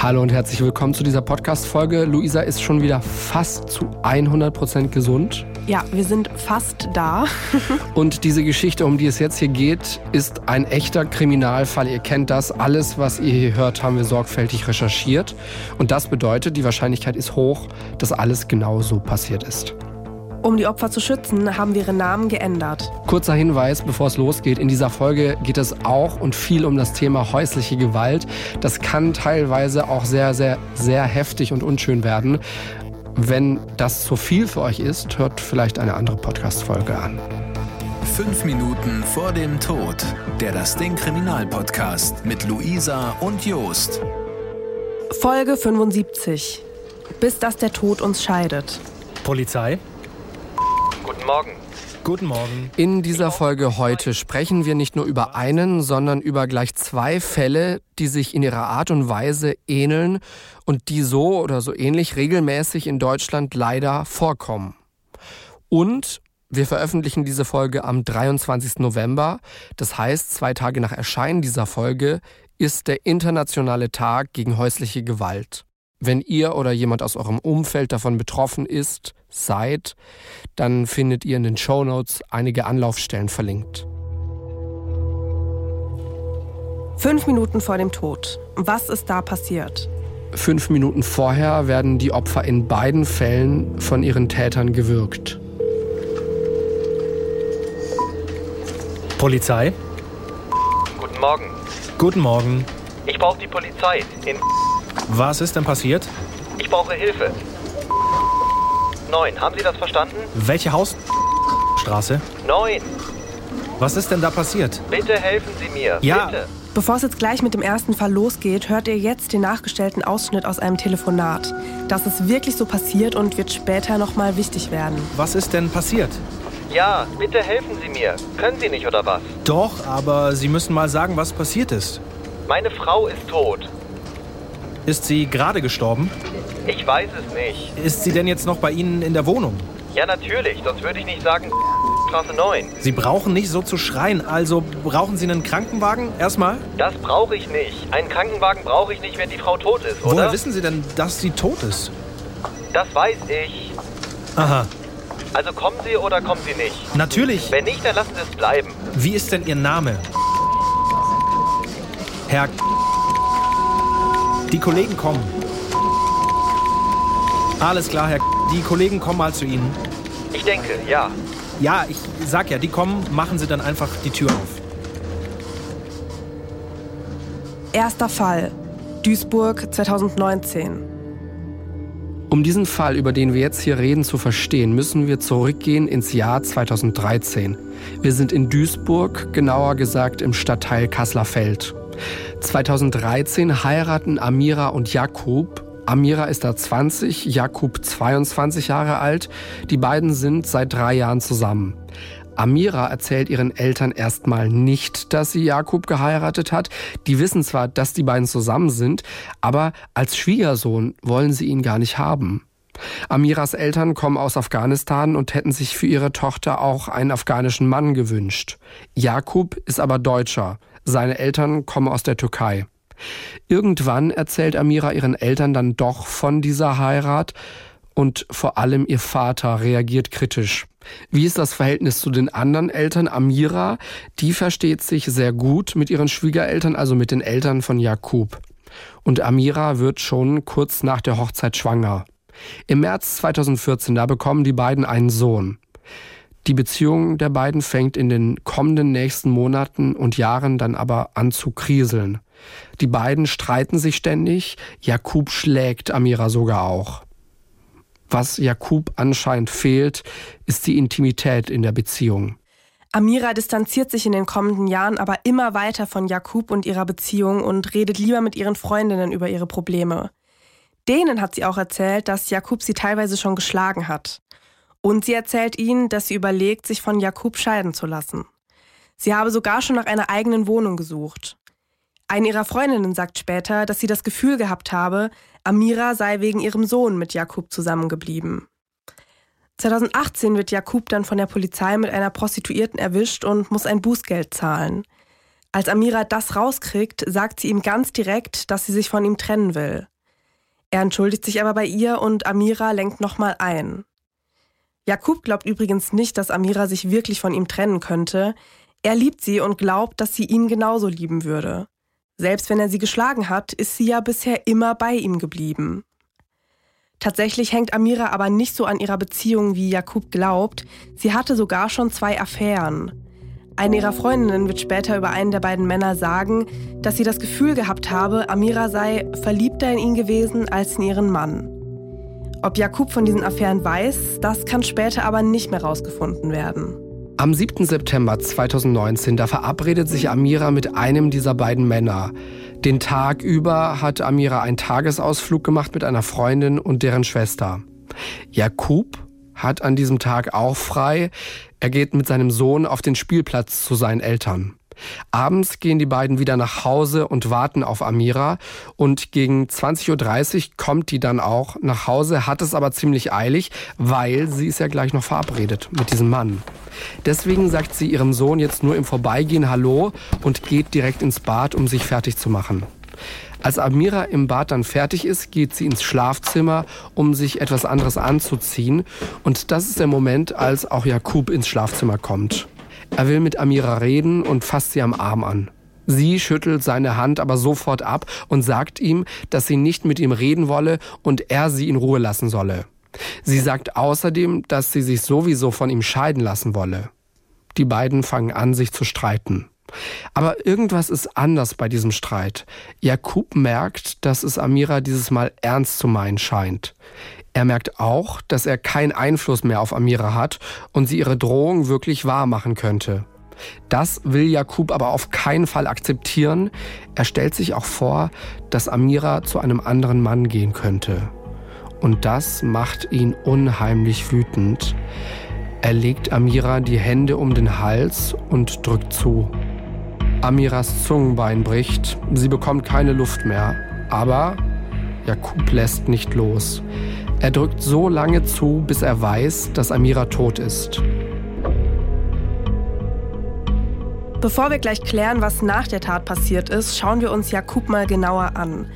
Hallo und herzlich willkommen zu dieser Podcast-Folge. Luisa ist schon wieder fast zu 100% gesund. Ja, wir sind fast da. und diese Geschichte, um die es jetzt hier geht, ist ein echter Kriminalfall. Ihr kennt das. Alles, was ihr hier hört, haben wir sorgfältig recherchiert. Und das bedeutet, die Wahrscheinlichkeit ist hoch, dass alles genau so passiert ist. Um die Opfer zu schützen, haben wir ihre Namen geändert. Kurzer Hinweis, bevor es losgeht. In dieser Folge geht es auch und viel um das Thema häusliche Gewalt. Das kann teilweise auch sehr, sehr, sehr heftig und unschön werden. Wenn das zu viel für euch ist, hört vielleicht eine andere Podcast-Folge an. Fünf Minuten vor dem Tod. Der Das Ding Kriminalpodcast mit Luisa und Jost. Folge 75. Bis dass der Tod uns scheidet. Polizei? Morgen. Guten Morgen. In dieser Folge heute sprechen wir nicht nur über einen, sondern über gleich zwei Fälle, die sich in ihrer Art und Weise ähneln und die so oder so ähnlich regelmäßig in Deutschland leider vorkommen. Und wir veröffentlichen diese Folge am 23. November. Das heißt, zwei Tage nach Erscheinen dieser Folge ist der internationale Tag gegen häusliche Gewalt. Wenn ihr oder jemand aus eurem Umfeld davon betroffen ist, seid, dann findet ihr in den Show Notes einige Anlaufstellen verlinkt. Fünf Minuten vor dem Tod. Was ist da passiert? Fünf Minuten vorher werden die Opfer in beiden Fällen von ihren Tätern gewürgt. Polizei? Guten Morgen. Guten Morgen. Ich brauche die Polizei. In Was ist denn passiert? ich brauche Hilfe. Neun. Haben Sie das verstanden? Welche Hausstraße? Neun. Was ist denn da passiert? Bitte helfen Sie mir. Ja. Bitte. Bevor es jetzt gleich mit dem ersten Fall losgeht, hört ihr jetzt den nachgestellten Ausschnitt aus einem Telefonat. Das ist wirklich so passiert und wird später nochmal wichtig werden. Was ist denn passiert? Ja, bitte helfen Sie mir. Können Sie nicht oder was? Doch, aber Sie müssen mal sagen, was passiert ist. Meine Frau ist tot. Ist sie gerade gestorben? Ich weiß es nicht. Ist sie denn jetzt noch bei Ihnen in der Wohnung? Ja, natürlich. Sonst würde ich nicht sagen Straße 9. Sie brauchen nicht so zu schreien. Also brauchen Sie einen Krankenwagen? Erstmal? Das brauche ich nicht. Einen Krankenwagen brauche ich nicht, wenn die Frau tot ist, oder? Woher wissen Sie denn, dass sie tot ist? Das weiß ich. Aha. Also kommen Sie oder kommen Sie nicht? Natürlich. Wenn nicht, dann lassen Sie es bleiben. Wie ist denn Ihr Name? Herr. Die Kollegen kommen. Alles klar, Herr. Die Kollegen kommen mal zu Ihnen. Ich denke, ja. Ja, ich sag ja, die kommen, machen Sie dann einfach die Tür auf. Erster Fall. Duisburg 2019. Um diesen Fall, über den wir jetzt hier reden, zu verstehen, müssen wir zurückgehen ins Jahr 2013. Wir sind in Duisburg, genauer gesagt im Stadtteil Kasslerfeld. 2013 heiraten Amira und Jakub. Amira ist da 20, Jakub 22 Jahre alt. Die beiden sind seit drei Jahren zusammen. Amira erzählt ihren Eltern erstmal nicht, dass sie Jakub geheiratet hat. Die wissen zwar, dass die beiden zusammen sind, aber als Schwiegersohn wollen sie ihn gar nicht haben. Amiras Eltern kommen aus Afghanistan und hätten sich für ihre Tochter auch einen afghanischen Mann gewünscht. Jakub ist aber Deutscher. Seine Eltern kommen aus der Türkei. Irgendwann erzählt Amira ihren Eltern dann doch von dieser Heirat und vor allem ihr Vater reagiert kritisch. Wie ist das Verhältnis zu den anderen Eltern? Amira, die versteht sich sehr gut mit ihren Schwiegereltern, also mit den Eltern von Jakub. Und Amira wird schon kurz nach der Hochzeit schwanger. Im März 2014, da bekommen die beiden einen Sohn. Die Beziehung der beiden fängt in den kommenden nächsten Monaten und Jahren dann aber an zu kriseln. Die beiden streiten sich ständig, Jakub schlägt Amira sogar auch. Was Jakub anscheinend fehlt, ist die Intimität in der Beziehung. Amira distanziert sich in den kommenden Jahren aber immer weiter von Jakub und ihrer Beziehung und redet lieber mit ihren Freundinnen über ihre Probleme. Denen hat sie auch erzählt, dass Jakub sie teilweise schon geschlagen hat. Und sie erzählt ihnen, dass sie überlegt, sich von Jakub scheiden zu lassen. Sie habe sogar schon nach einer eigenen Wohnung gesucht. Eine ihrer Freundinnen sagt später, dass sie das Gefühl gehabt habe, Amira sei wegen ihrem Sohn mit Jakub zusammengeblieben. 2018 wird Jakub dann von der Polizei mit einer Prostituierten erwischt und muss ein Bußgeld zahlen. Als Amira das rauskriegt, sagt sie ihm ganz direkt, dass sie sich von ihm trennen will. Er entschuldigt sich aber bei ihr und Amira lenkt nochmal ein. Jakub glaubt übrigens nicht, dass Amira sich wirklich von ihm trennen könnte. Er liebt sie und glaubt, dass sie ihn genauso lieben würde. Selbst wenn er sie geschlagen hat, ist sie ja bisher immer bei ihm geblieben. Tatsächlich hängt Amira aber nicht so an ihrer Beziehung, wie Jakub glaubt. Sie hatte sogar schon zwei Affären. Eine ihrer Freundinnen wird später über einen der beiden Männer sagen, dass sie das Gefühl gehabt habe, Amira sei verliebter in ihn gewesen als in ihren Mann. Ob Jakub von diesen Affären weiß, das kann später aber nicht mehr rausgefunden werden. Am 7. September 2019, da verabredet sich Amira mit einem dieser beiden Männer. Den Tag über hat Amira einen Tagesausflug gemacht mit einer Freundin und deren Schwester. Jakub hat an diesem Tag auch frei. Er geht mit seinem Sohn auf den Spielplatz zu seinen Eltern. Abends gehen die beiden wieder nach Hause und warten auf Amira und gegen 20.30 Uhr kommt die dann auch nach Hause, hat es aber ziemlich eilig, weil sie ist ja gleich noch verabredet mit diesem Mann. Deswegen sagt sie ihrem Sohn jetzt nur im Vorbeigehen Hallo und geht direkt ins Bad, um sich fertig zu machen. Als Amira im Bad dann fertig ist, geht sie ins Schlafzimmer, um sich etwas anderes anzuziehen. Und das ist der Moment, als auch Jakub ins Schlafzimmer kommt. Er will mit Amira reden und fasst sie am Arm an. Sie schüttelt seine Hand aber sofort ab und sagt ihm, dass sie nicht mit ihm reden wolle und er sie in Ruhe lassen solle. Sie sagt außerdem, dass sie sich sowieso von ihm scheiden lassen wolle. Die beiden fangen an, sich zu streiten. Aber irgendwas ist anders bei diesem Streit. Jakub merkt, dass es Amira dieses Mal ernst zu meinen scheint. Er merkt auch, dass er keinen Einfluss mehr auf Amira hat und sie ihre Drohung wirklich wahr machen könnte. Das will Jakub aber auf keinen Fall akzeptieren. Er stellt sich auch vor, dass Amira zu einem anderen Mann gehen könnte. Und das macht ihn unheimlich wütend. Er legt Amira die Hände um den Hals und drückt zu. Amiras Zungenbein bricht, sie bekommt keine Luft mehr, aber Jakub lässt nicht los. Er drückt so lange zu, bis er weiß, dass Amira tot ist. Bevor wir gleich klären, was nach der Tat passiert ist, schauen wir uns Jakub mal genauer an.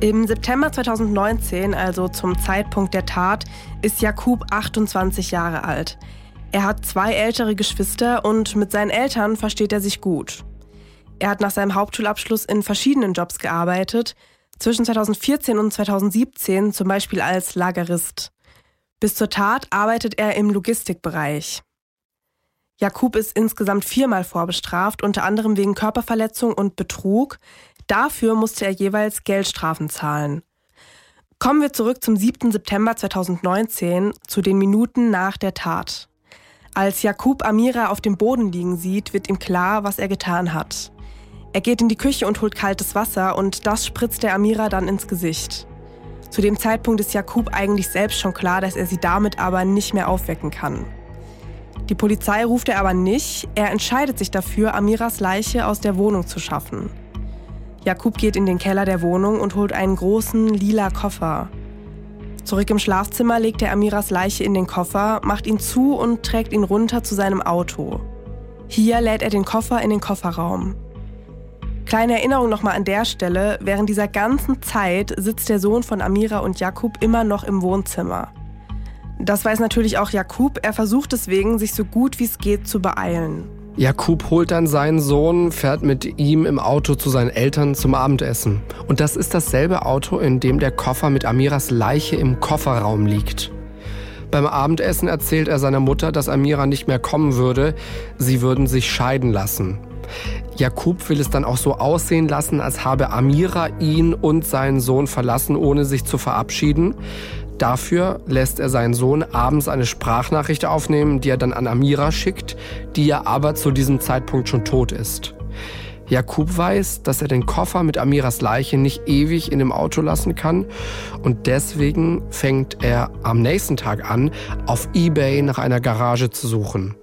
Im September 2019, also zum Zeitpunkt der Tat, ist Jakub 28 Jahre alt. Er hat zwei ältere Geschwister und mit seinen Eltern versteht er sich gut. Er hat nach seinem Hauptschulabschluss in verschiedenen Jobs gearbeitet, zwischen 2014 und 2017 zum Beispiel als Lagerist. Bis zur Tat arbeitet er im Logistikbereich. Jakub ist insgesamt viermal vorbestraft, unter anderem wegen Körperverletzung und Betrug. Dafür musste er jeweils Geldstrafen zahlen. Kommen wir zurück zum 7. September 2019, zu den Minuten nach der Tat. Als Jakub Amira auf dem Boden liegen sieht, wird ihm klar, was er getan hat. Er geht in die Küche und holt kaltes Wasser und das spritzt der Amira dann ins Gesicht. Zu dem Zeitpunkt ist Jakub eigentlich selbst schon klar, dass er sie damit aber nicht mehr aufwecken kann. Die Polizei ruft er aber nicht, er entscheidet sich dafür, Amiras Leiche aus der Wohnung zu schaffen. Jakub geht in den Keller der Wohnung und holt einen großen lila Koffer. Zurück im Schlafzimmer legt er Amiras Leiche in den Koffer, macht ihn zu und trägt ihn runter zu seinem Auto. Hier lädt er den Koffer in den Kofferraum. Kleine Erinnerung nochmal an der Stelle, während dieser ganzen Zeit sitzt der Sohn von Amira und Jakub immer noch im Wohnzimmer. Das weiß natürlich auch Jakub, er versucht deswegen, sich so gut wie es geht zu beeilen. Jakub holt dann seinen Sohn, fährt mit ihm im Auto zu seinen Eltern zum Abendessen. Und das ist dasselbe Auto, in dem der Koffer mit Amiras Leiche im Kofferraum liegt. Beim Abendessen erzählt er seiner Mutter, dass Amira nicht mehr kommen würde, sie würden sich scheiden lassen. Jakub will es dann auch so aussehen lassen, als habe Amira ihn und seinen Sohn verlassen, ohne sich zu verabschieden. Dafür lässt er seinen Sohn abends eine Sprachnachricht aufnehmen, die er dann an Amira schickt, die ja aber zu diesem Zeitpunkt schon tot ist. Jakub weiß, dass er den Koffer mit Amiras Leiche nicht ewig in dem Auto lassen kann und deswegen fängt er am nächsten Tag an, auf eBay nach einer Garage zu suchen.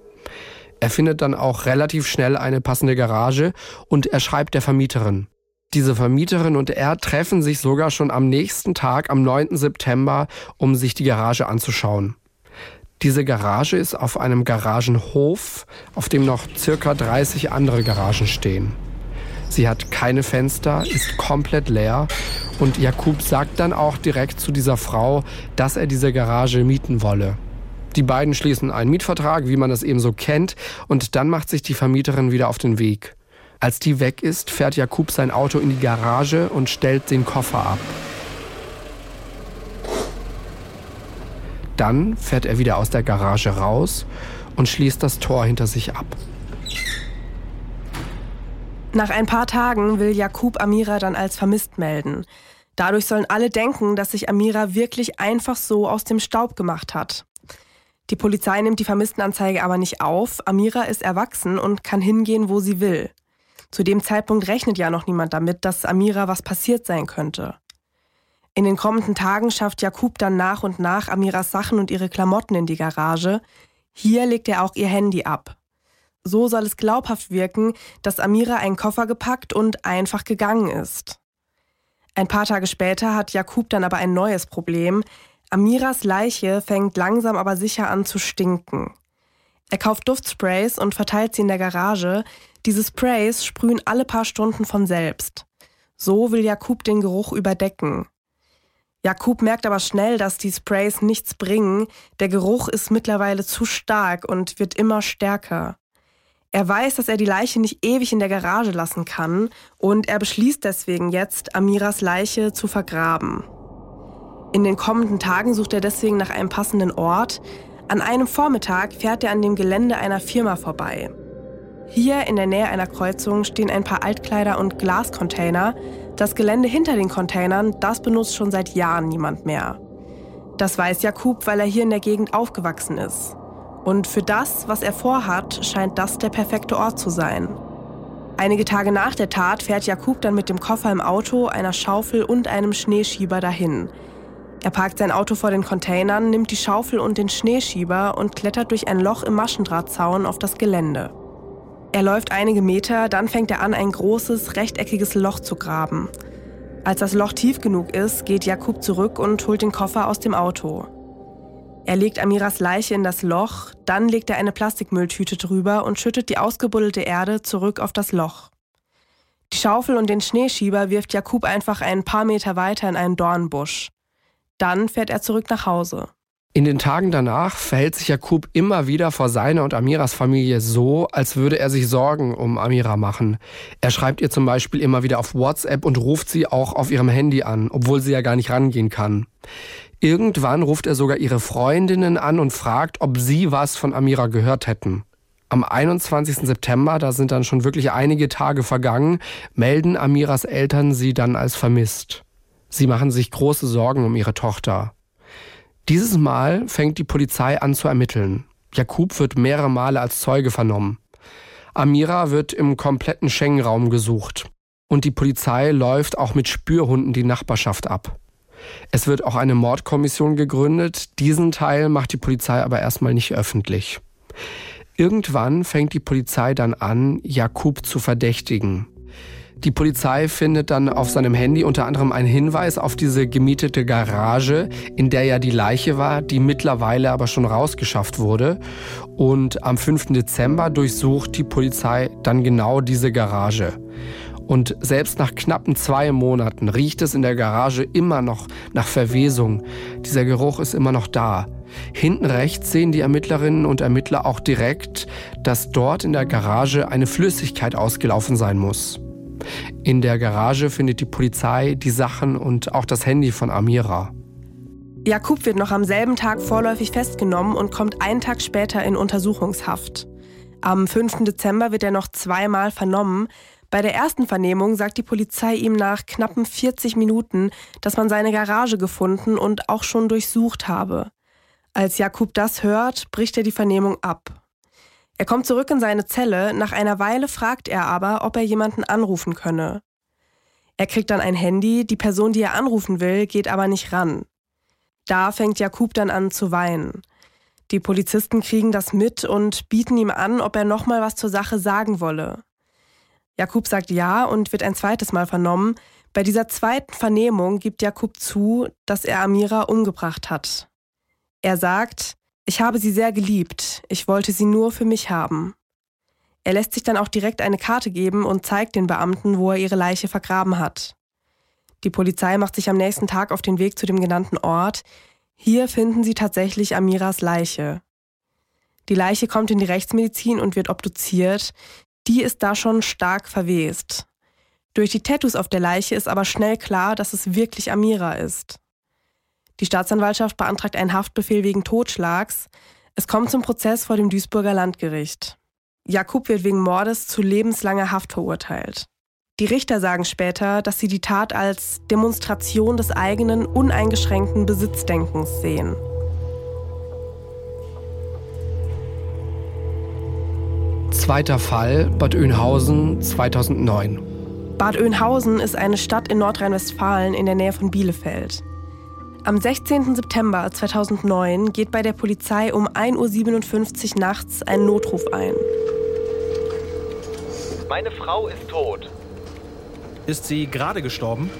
Er findet dann auch relativ schnell eine passende Garage und er schreibt der Vermieterin. Diese Vermieterin und er treffen sich sogar schon am nächsten Tag, am 9. September, um sich die Garage anzuschauen. Diese Garage ist auf einem Garagenhof, auf dem noch circa 30 andere Garagen stehen. Sie hat keine Fenster, ist komplett leer und Jakub sagt dann auch direkt zu dieser Frau, dass er diese Garage mieten wolle. Die beiden schließen einen Mietvertrag, wie man das eben so kennt, und dann macht sich die Vermieterin wieder auf den Weg. Als die weg ist, fährt Jakub sein Auto in die Garage und stellt den Koffer ab. Dann fährt er wieder aus der Garage raus und schließt das Tor hinter sich ab. Nach ein paar Tagen will Jakub Amira dann als vermisst melden. Dadurch sollen alle denken, dass sich Amira wirklich einfach so aus dem Staub gemacht hat. Die Polizei nimmt die Vermisstenanzeige aber nicht auf. Amira ist erwachsen und kann hingehen, wo sie will. Zu dem Zeitpunkt rechnet ja noch niemand damit, dass Amira was passiert sein könnte. In den kommenden Tagen schafft Jakub dann nach und nach Amiras Sachen und ihre Klamotten in die Garage. Hier legt er auch ihr Handy ab. So soll es glaubhaft wirken, dass Amira einen Koffer gepackt und einfach gegangen ist. Ein paar Tage später hat Jakub dann aber ein neues Problem. Amiras Leiche fängt langsam aber sicher an zu stinken. Er kauft Duftsprays und verteilt sie in der Garage. Diese Sprays sprühen alle paar Stunden von selbst. So will Jakub den Geruch überdecken. Jakub merkt aber schnell, dass die Sprays nichts bringen. Der Geruch ist mittlerweile zu stark und wird immer stärker. Er weiß, dass er die Leiche nicht ewig in der Garage lassen kann und er beschließt deswegen jetzt, Amiras Leiche zu vergraben. In den kommenden Tagen sucht er deswegen nach einem passenden Ort. An einem Vormittag fährt er an dem Gelände einer Firma vorbei. Hier in der Nähe einer Kreuzung stehen ein paar Altkleider und Glascontainer. Das Gelände hinter den Containern, das benutzt schon seit Jahren niemand mehr. Das weiß Jakub, weil er hier in der Gegend aufgewachsen ist. Und für das, was er vorhat, scheint das der perfekte Ort zu sein. Einige Tage nach der Tat fährt Jakub dann mit dem Koffer im Auto, einer Schaufel und einem Schneeschieber dahin. Er parkt sein Auto vor den Containern, nimmt die Schaufel und den Schneeschieber und klettert durch ein Loch im Maschendrahtzaun auf das Gelände. Er läuft einige Meter, dann fängt er an, ein großes, rechteckiges Loch zu graben. Als das Loch tief genug ist, geht Jakub zurück und holt den Koffer aus dem Auto. Er legt Amiras Leiche in das Loch, dann legt er eine Plastikmülltüte drüber und schüttet die ausgebuddelte Erde zurück auf das Loch. Die Schaufel und den Schneeschieber wirft Jakub einfach ein paar Meter weiter in einen Dornbusch. Dann fährt er zurück nach Hause. In den Tagen danach verhält sich Jakub immer wieder vor seiner und Amiras Familie so, als würde er sich Sorgen um Amira machen. Er schreibt ihr zum Beispiel immer wieder auf WhatsApp und ruft sie auch auf ihrem Handy an, obwohl sie ja gar nicht rangehen kann. Irgendwann ruft er sogar ihre Freundinnen an und fragt, ob sie was von Amira gehört hätten. Am 21. September, da sind dann schon wirklich einige Tage vergangen, melden Amiras Eltern sie dann als vermisst. Sie machen sich große Sorgen um ihre Tochter. Dieses Mal fängt die Polizei an zu ermitteln. Jakub wird mehrere Male als Zeuge vernommen. Amira wird im kompletten Schengen-Raum gesucht. Und die Polizei läuft auch mit Spürhunden die Nachbarschaft ab. Es wird auch eine Mordkommission gegründet. Diesen Teil macht die Polizei aber erstmal nicht öffentlich. Irgendwann fängt die Polizei dann an, Jakub zu verdächtigen. Die Polizei findet dann auf seinem Handy unter anderem einen Hinweis auf diese gemietete Garage, in der ja die Leiche war, die mittlerweile aber schon rausgeschafft wurde. Und am 5. Dezember durchsucht die Polizei dann genau diese Garage. Und selbst nach knappen zwei Monaten riecht es in der Garage immer noch nach Verwesung. Dieser Geruch ist immer noch da. Hinten rechts sehen die Ermittlerinnen und Ermittler auch direkt, dass dort in der Garage eine Flüssigkeit ausgelaufen sein muss. In der Garage findet die Polizei die Sachen und auch das Handy von Amira. Jakub wird noch am selben Tag vorläufig festgenommen und kommt einen Tag später in Untersuchungshaft. Am 5. Dezember wird er noch zweimal vernommen, bei der ersten Vernehmung sagt die Polizei ihm nach knappen 40 Minuten, dass man seine Garage gefunden und auch schon durchsucht habe. Als Jakub das hört, bricht er die Vernehmung ab. Er kommt zurück in seine Zelle, nach einer Weile fragt er aber, ob er jemanden anrufen könne. Er kriegt dann ein Handy, die Person, die er anrufen will, geht aber nicht ran. Da fängt Jakub dann an zu weinen. Die Polizisten kriegen das mit und bieten ihm an, ob er nochmal was zur Sache sagen wolle. Jakub sagt ja und wird ein zweites Mal vernommen. Bei dieser zweiten Vernehmung gibt Jakub zu, dass er Amira umgebracht hat. Er sagt, ich habe sie sehr geliebt, ich wollte sie nur für mich haben. Er lässt sich dann auch direkt eine Karte geben und zeigt den Beamten, wo er ihre Leiche vergraben hat. Die Polizei macht sich am nächsten Tag auf den Weg zu dem genannten Ort. Hier finden sie tatsächlich Amiras Leiche. Die Leiche kommt in die Rechtsmedizin und wird obduziert. Die ist da schon stark verwest. Durch die Tattoos auf der Leiche ist aber schnell klar, dass es wirklich Amira ist. Die Staatsanwaltschaft beantragt einen Haftbefehl wegen Totschlags. Es kommt zum Prozess vor dem Duisburger Landgericht. Jakub wird wegen Mordes zu lebenslanger Haft verurteilt. Die Richter sagen später, dass sie die Tat als Demonstration des eigenen uneingeschränkten Besitzdenkens sehen. Zweiter Fall, Bad Oeynhausen 2009. Bad Oeynhausen ist eine Stadt in Nordrhein-Westfalen in der Nähe von Bielefeld. Am 16. September 2009 geht bei der Polizei um 1.57 Uhr nachts ein Notruf ein. Meine Frau ist tot. Ist sie gerade gestorben?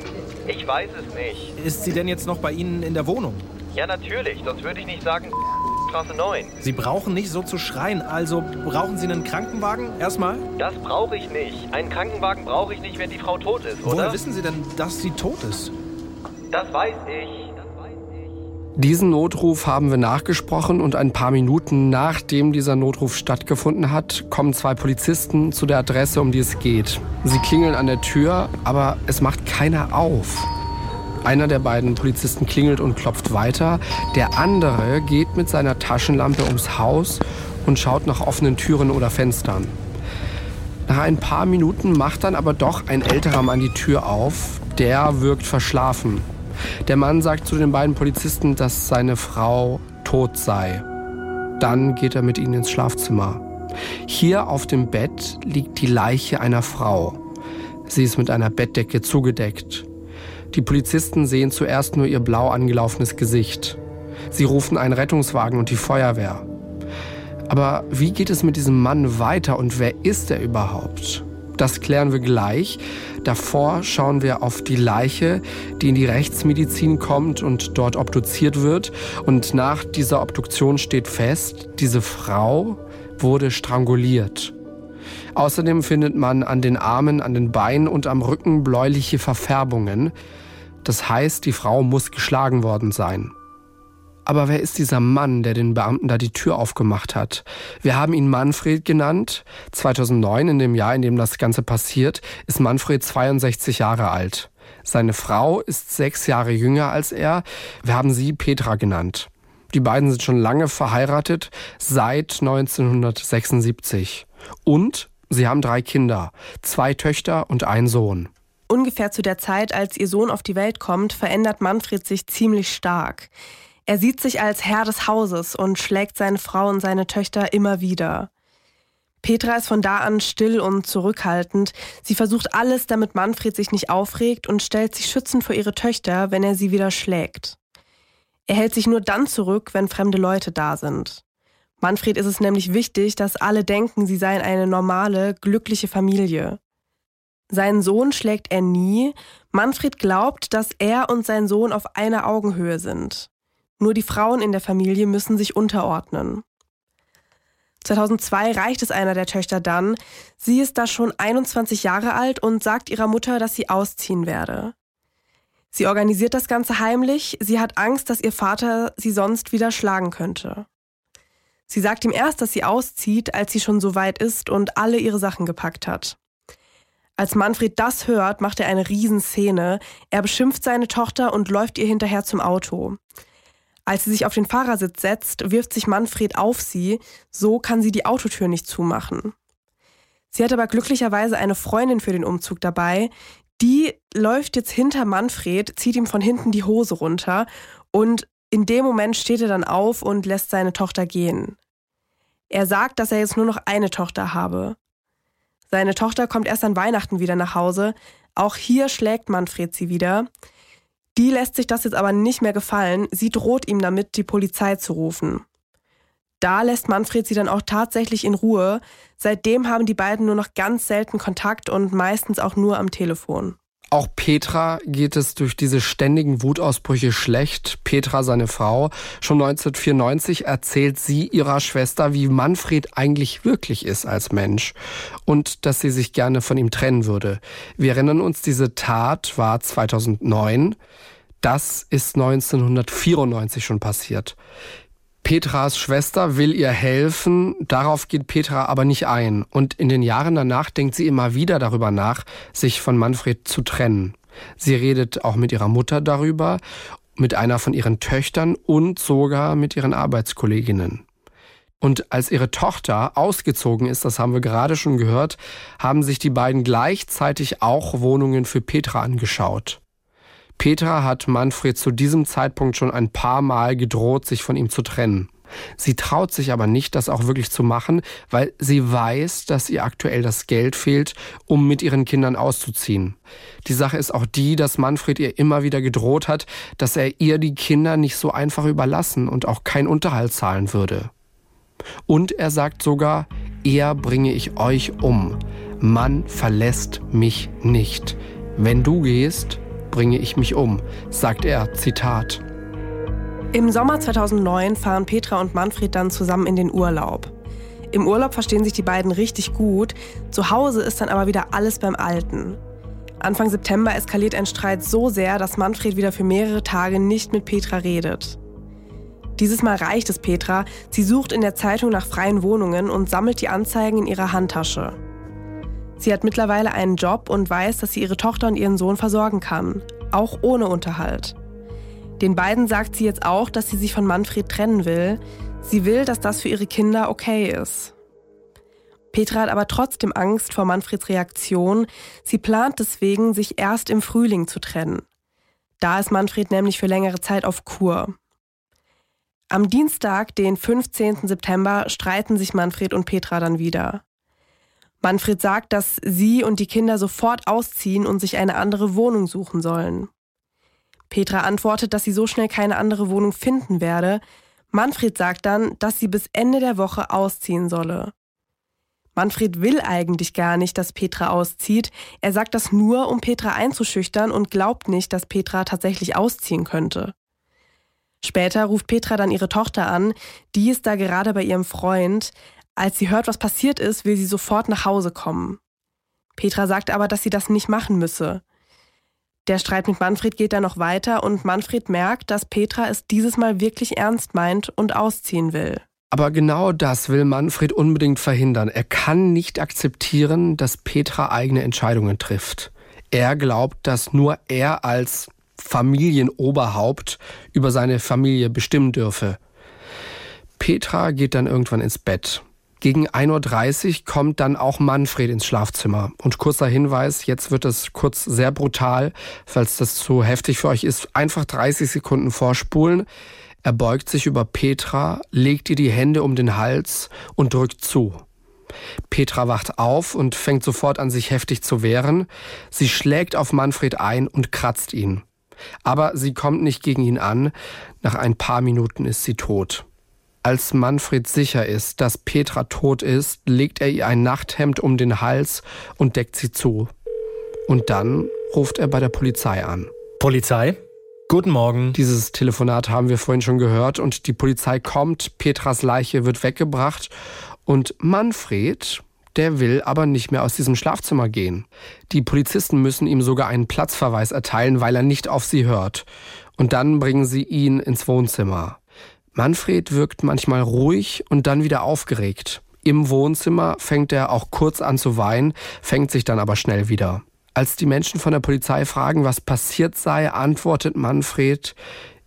Ich weiß es nicht. Ist sie denn jetzt noch bei Ihnen in der Wohnung? Ja, natürlich. Sonst würde ich nicht sagen Straße 9. Sie brauchen nicht so zu schreien. Also brauchen Sie einen Krankenwagen erstmal? Das brauche ich nicht. Einen Krankenwagen brauche ich nicht, wenn die Frau tot ist, oder? Woher wissen Sie denn, dass sie tot ist? Das weiß ich. Diesen Notruf haben wir nachgesprochen und ein paar Minuten nachdem dieser Notruf stattgefunden hat, kommen zwei Polizisten zu der Adresse, um die es geht. Sie klingeln an der Tür, aber es macht keiner auf. Einer der beiden Polizisten klingelt und klopft weiter. Der andere geht mit seiner Taschenlampe ums Haus und schaut nach offenen Türen oder Fenstern. Nach ein paar Minuten macht dann aber doch ein älterer Mann die Tür auf. Der wirkt verschlafen. Der Mann sagt zu den beiden Polizisten, dass seine Frau tot sei. Dann geht er mit ihnen ins Schlafzimmer. Hier auf dem Bett liegt die Leiche einer Frau. Sie ist mit einer Bettdecke zugedeckt. Die Polizisten sehen zuerst nur ihr blau angelaufenes Gesicht. Sie rufen einen Rettungswagen und die Feuerwehr. Aber wie geht es mit diesem Mann weiter und wer ist er überhaupt? Das klären wir gleich. Davor schauen wir auf die Leiche, die in die Rechtsmedizin kommt und dort obduziert wird. Und nach dieser Obduktion steht fest, diese Frau wurde stranguliert. Außerdem findet man an den Armen, an den Beinen und am Rücken bläuliche Verfärbungen. Das heißt, die Frau muss geschlagen worden sein. Aber wer ist dieser Mann, der den Beamten da die Tür aufgemacht hat? Wir haben ihn Manfred genannt. 2009, in dem Jahr, in dem das Ganze passiert, ist Manfred 62 Jahre alt. Seine Frau ist sechs Jahre jünger als er. Wir haben sie Petra genannt. Die beiden sind schon lange verheiratet, seit 1976. Und sie haben drei Kinder, zwei Töchter und einen Sohn. Ungefähr zu der Zeit, als ihr Sohn auf die Welt kommt, verändert Manfred sich ziemlich stark. Er sieht sich als Herr des Hauses und schlägt seine Frau und seine Töchter immer wieder. Petra ist von da an still und zurückhaltend. Sie versucht alles, damit Manfred sich nicht aufregt und stellt sich schützend vor ihre Töchter, wenn er sie wieder schlägt. Er hält sich nur dann zurück, wenn fremde Leute da sind. Manfred ist es nämlich wichtig, dass alle denken, sie seien eine normale, glückliche Familie. Seinen Sohn schlägt er nie. Manfred glaubt, dass er und sein Sohn auf einer Augenhöhe sind. Nur die Frauen in der Familie müssen sich unterordnen. 2002 reicht es einer der Töchter dann. Sie ist da schon 21 Jahre alt und sagt ihrer Mutter, dass sie ausziehen werde. Sie organisiert das Ganze heimlich. Sie hat Angst, dass ihr Vater sie sonst wieder schlagen könnte. Sie sagt ihm erst, dass sie auszieht, als sie schon so weit ist und alle ihre Sachen gepackt hat. Als Manfred das hört, macht er eine Riesenszene. Er beschimpft seine Tochter und läuft ihr hinterher zum Auto. Als sie sich auf den Fahrersitz setzt, wirft sich Manfred auf sie, so kann sie die Autotür nicht zumachen. Sie hat aber glücklicherweise eine Freundin für den Umzug dabei, die läuft jetzt hinter Manfred, zieht ihm von hinten die Hose runter und in dem Moment steht er dann auf und lässt seine Tochter gehen. Er sagt, dass er jetzt nur noch eine Tochter habe. Seine Tochter kommt erst an Weihnachten wieder nach Hause. Auch hier schlägt Manfred sie wieder. Die lässt sich das jetzt aber nicht mehr gefallen. Sie droht ihm damit, die Polizei zu rufen. Da lässt Manfred sie dann auch tatsächlich in Ruhe. Seitdem haben die beiden nur noch ganz selten Kontakt und meistens auch nur am Telefon. Auch Petra geht es durch diese ständigen Wutausbrüche schlecht. Petra, seine Frau, schon 1994 erzählt sie ihrer Schwester, wie Manfred eigentlich wirklich ist als Mensch und dass sie sich gerne von ihm trennen würde. Wir erinnern uns, diese Tat war 2009. Das ist 1994 schon passiert. Petras Schwester will ihr helfen, darauf geht Petra aber nicht ein. Und in den Jahren danach denkt sie immer wieder darüber nach, sich von Manfred zu trennen. Sie redet auch mit ihrer Mutter darüber, mit einer von ihren Töchtern und sogar mit ihren Arbeitskolleginnen. Und als ihre Tochter ausgezogen ist, das haben wir gerade schon gehört, haben sich die beiden gleichzeitig auch Wohnungen für Petra angeschaut. Petra hat Manfred zu diesem Zeitpunkt schon ein paar Mal gedroht, sich von ihm zu trennen. Sie traut sich aber nicht, das auch wirklich zu machen, weil sie weiß, dass ihr aktuell das Geld fehlt, um mit ihren Kindern auszuziehen. Die Sache ist auch die, dass Manfred ihr immer wieder gedroht hat, dass er ihr die Kinder nicht so einfach überlassen und auch keinen Unterhalt zahlen würde. Und er sagt sogar, eher bringe ich euch um. Mann verlässt mich nicht. Wenn du gehst, bringe ich mich um, sagt er, Zitat. Im Sommer 2009 fahren Petra und Manfred dann zusammen in den Urlaub. Im Urlaub verstehen sich die beiden richtig gut, zu Hause ist dann aber wieder alles beim Alten. Anfang September eskaliert ein Streit so sehr, dass Manfred wieder für mehrere Tage nicht mit Petra redet. Dieses Mal reicht es Petra, sie sucht in der Zeitung nach freien Wohnungen und sammelt die Anzeigen in ihrer Handtasche. Sie hat mittlerweile einen Job und weiß, dass sie ihre Tochter und ihren Sohn versorgen kann, auch ohne Unterhalt. Den beiden sagt sie jetzt auch, dass sie sich von Manfred trennen will. Sie will, dass das für ihre Kinder okay ist. Petra hat aber trotzdem Angst vor Manfreds Reaktion. Sie plant deswegen, sich erst im Frühling zu trennen. Da ist Manfred nämlich für längere Zeit auf Kur. Am Dienstag, den 15. September, streiten sich Manfred und Petra dann wieder. Manfred sagt, dass sie und die Kinder sofort ausziehen und sich eine andere Wohnung suchen sollen. Petra antwortet, dass sie so schnell keine andere Wohnung finden werde. Manfred sagt dann, dass sie bis Ende der Woche ausziehen solle. Manfred will eigentlich gar nicht, dass Petra auszieht. Er sagt das nur, um Petra einzuschüchtern und glaubt nicht, dass Petra tatsächlich ausziehen könnte. Später ruft Petra dann ihre Tochter an, die ist da gerade bei ihrem Freund. Als sie hört, was passiert ist, will sie sofort nach Hause kommen. Petra sagt aber, dass sie das nicht machen müsse. Der Streit mit Manfred geht dann noch weiter und Manfred merkt, dass Petra es dieses Mal wirklich ernst meint und ausziehen will. Aber genau das will Manfred unbedingt verhindern. Er kann nicht akzeptieren, dass Petra eigene Entscheidungen trifft. Er glaubt, dass nur er als Familienoberhaupt über seine Familie bestimmen dürfe. Petra geht dann irgendwann ins Bett. Gegen 1.30 Uhr kommt dann auch Manfred ins Schlafzimmer. Und kurzer Hinweis, jetzt wird es kurz sehr brutal, falls das zu heftig für euch ist, einfach 30 Sekunden vorspulen. Er beugt sich über Petra, legt ihr die Hände um den Hals und drückt zu. Petra wacht auf und fängt sofort an, sich heftig zu wehren. Sie schlägt auf Manfred ein und kratzt ihn. Aber sie kommt nicht gegen ihn an. Nach ein paar Minuten ist sie tot. Als Manfred sicher ist, dass Petra tot ist, legt er ihr ein Nachthemd um den Hals und deckt sie zu. Und dann ruft er bei der Polizei an. Polizei? Guten Morgen. Dieses Telefonat haben wir vorhin schon gehört und die Polizei kommt, Petras Leiche wird weggebracht und Manfred, der will aber nicht mehr aus diesem Schlafzimmer gehen. Die Polizisten müssen ihm sogar einen Platzverweis erteilen, weil er nicht auf sie hört. Und dann bringen sie ihn ins Wohnzimmer. Manfred wirkt manchmal ruhig und dann wieder aufgeregt. Im Wohnzimmer fängt er auch kurz an zu weinen, fängt sich dann aber schnell wieder. Als die Menschen von der Polizei fragen, was passiert sei, antwortet Manfred,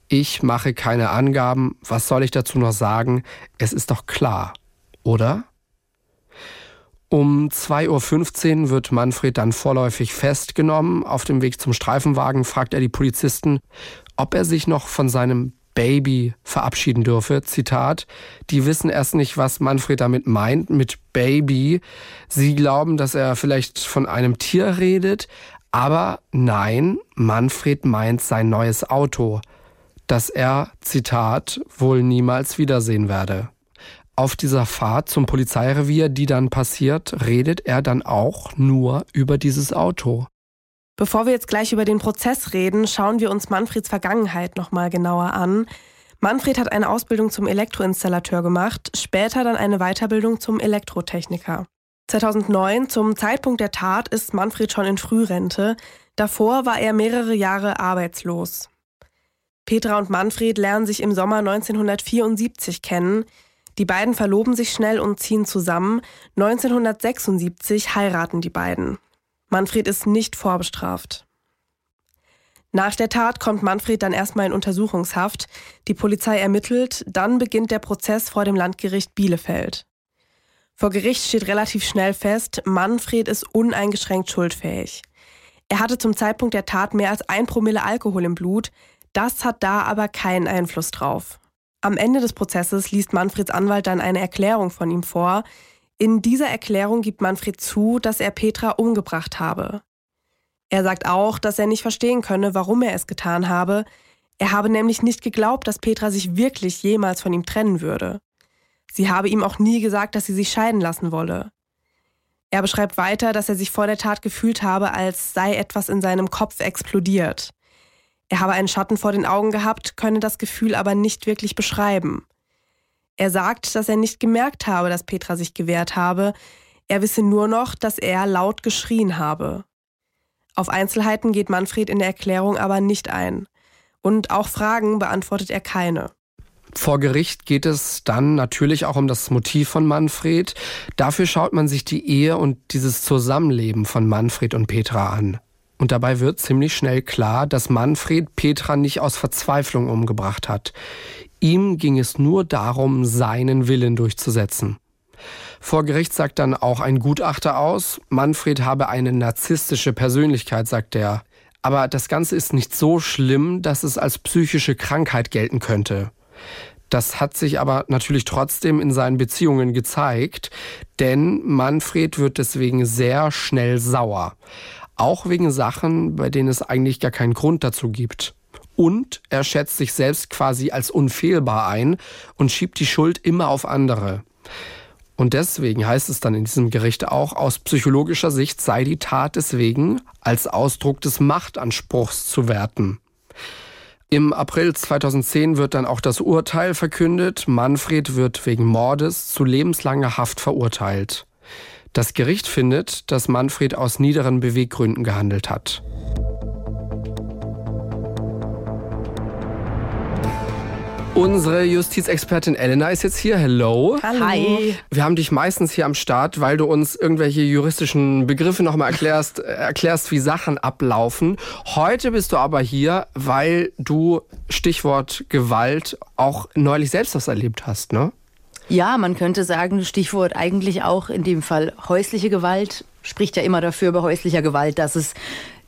ich mache keine Angaben, was soll ich dazu noch sagen? Es ist doch klar, oder? Um 2.15 Uhr wird Manfred dann vorläufig festgenommen. Auf dem Weg zum Streifenwagen fragt er die Polizisten, ob er sich noch von seinem Baby verabschieden dürfe. Zitat, die wissen erst nicht, was Manfred damit meint mit Baby. Sie glauben, dass er vielleicht von einem Tier redet, aber nein, Manfred meint sein neues Auto, das er, Zitat, wohl niemals wiedersehen werde. Auf dieser Fahrt zum Polizeirevier, die dann passiert, redet er dann auch nur über dieses Auto. Bevor wir jetzt gleich über den Prozess reden, schauen wir uns Manfreds Vergangenheit nochmal genauer an. Manfred hat eine Ausbildung zum Elektroinstallateur gemacht, später dann eine Weiterbildung zum Elektrotechniker. 2009, zum Zeitpunkt der Tat, ist Manfred schon in Frührente. Davor war er mehrere Jahre arbeitslos. Petra und Manfred lernen sich im Sommer 1974 kennen. Die beiden verloben sich schnell und ziehen zusammen. 1976 heiraten die beiden. Manfred ist nicht vorbestraft. Nach der Tat kommt Manfred dann erstmal in Untersuchungshaft. Die Polizei ermittelt, dann beginnt der Prozess vor dem Landgericht Bielefeld. Vor Gericht steht relativ schnell fest, Manfred ist uneingeschränkt schuldfähig. Er hatte zum Zeitpunkt der Tat mehr als ein Promille Alkohol im Blut, das hat da aber keinen Einfluss drauf. Am Ende des Prozesses liest Manfreds Anwalt dann eine Erklärung von ihm vor. In dieser Erklärung gibt Manfred zu, dass er Petra umgebracht habe. Er sagt auch, dass er nicht verstehen könne, warum er es getan habe. Er habe nämlich nicht geglaubt, dass Petra sich wirklich jemals von ihm trennen würde. Sie habe ihm auch nie gesagt, dass sie sich scheiden lassen wolle. Er beschreibt weiter, dass er sich vor der Tat gefühlt habe, als sei etwas in seinem Kopf explodiert. Er habe einen Schatten vor den Augen gehabt, könne das Gefühl aber nicht wirklich beschreiben. Er sagt, dass er nicht gemerkt habe, dass Petra sich gewehrt habe, er wisse nur noch, dass er laut geschrien habe. Auf Einzelheiten geht Manfred in der Erklärung aber nicht ein. Und auch Fragen beantwortet er keine. Vor Gericht geht es dann natürlich auch um das Motiv von Manfred. Dafür schaut man sich die Ehe und dieses Zusammenleben von Manfred und Petra an. Und dabei wird ziemlich schnell klar, dass Manfred Petra nicht aus Verzweiflung umgebracht hat. Ihm ging es nur darum, seinen Willen durchzusetzen. Vor Gericht sagt dann auch ein Gutachter aus, Manfred habe eine narzisstische Persönlichkeit, sagt er. Aber das Ganze ist nicht so schlimm, dass es als psychische Krankheit gelten könnte. Das hat sich aber natürlich trotzdem in seinen Beziehungen gezeigt, denn Manfred wird deswegen sehr schnell sauer. Auch wegen Sachen, bei denen es eigentlich gar keinen Grund dazu gibt. Und er schätzt sich selbst quasi als unfehlbar ein und schiebt die Schuld immer auf andere. Und deswegen heißt es dann in diesem Gericht auch, aus psychologischer Sicht sei die Tat deswegen als Ausdruck des Machtanspruchs zu werten. Im April 2010 wird dann auch das Urteil verkündet. Manfred wird wegen Mordes zu lebenslanger Haft verurteilt. Das Gericht findet, dass Manfred aus niederen Beweggründen gehandelt hat. Unsere Justizexpertin Elena ist jetzt hier. Hello. Hallo. Hi. Wir haben dich meistens hier am Start, weil du uns irgendwelche juristischen Begriffe nochmal erklärst, erklärst, wie Sachen ablaufen. Heute bist du aber hier, weil du Stichwort Gewalt auch neulich selbst was erlebt hast, ne? Ja, man könnte sagen, Stichwort eigentlich auch in dem Fall häusliche Gewalt spricht ja immer dafür bei häuslicher Gewalt, dass es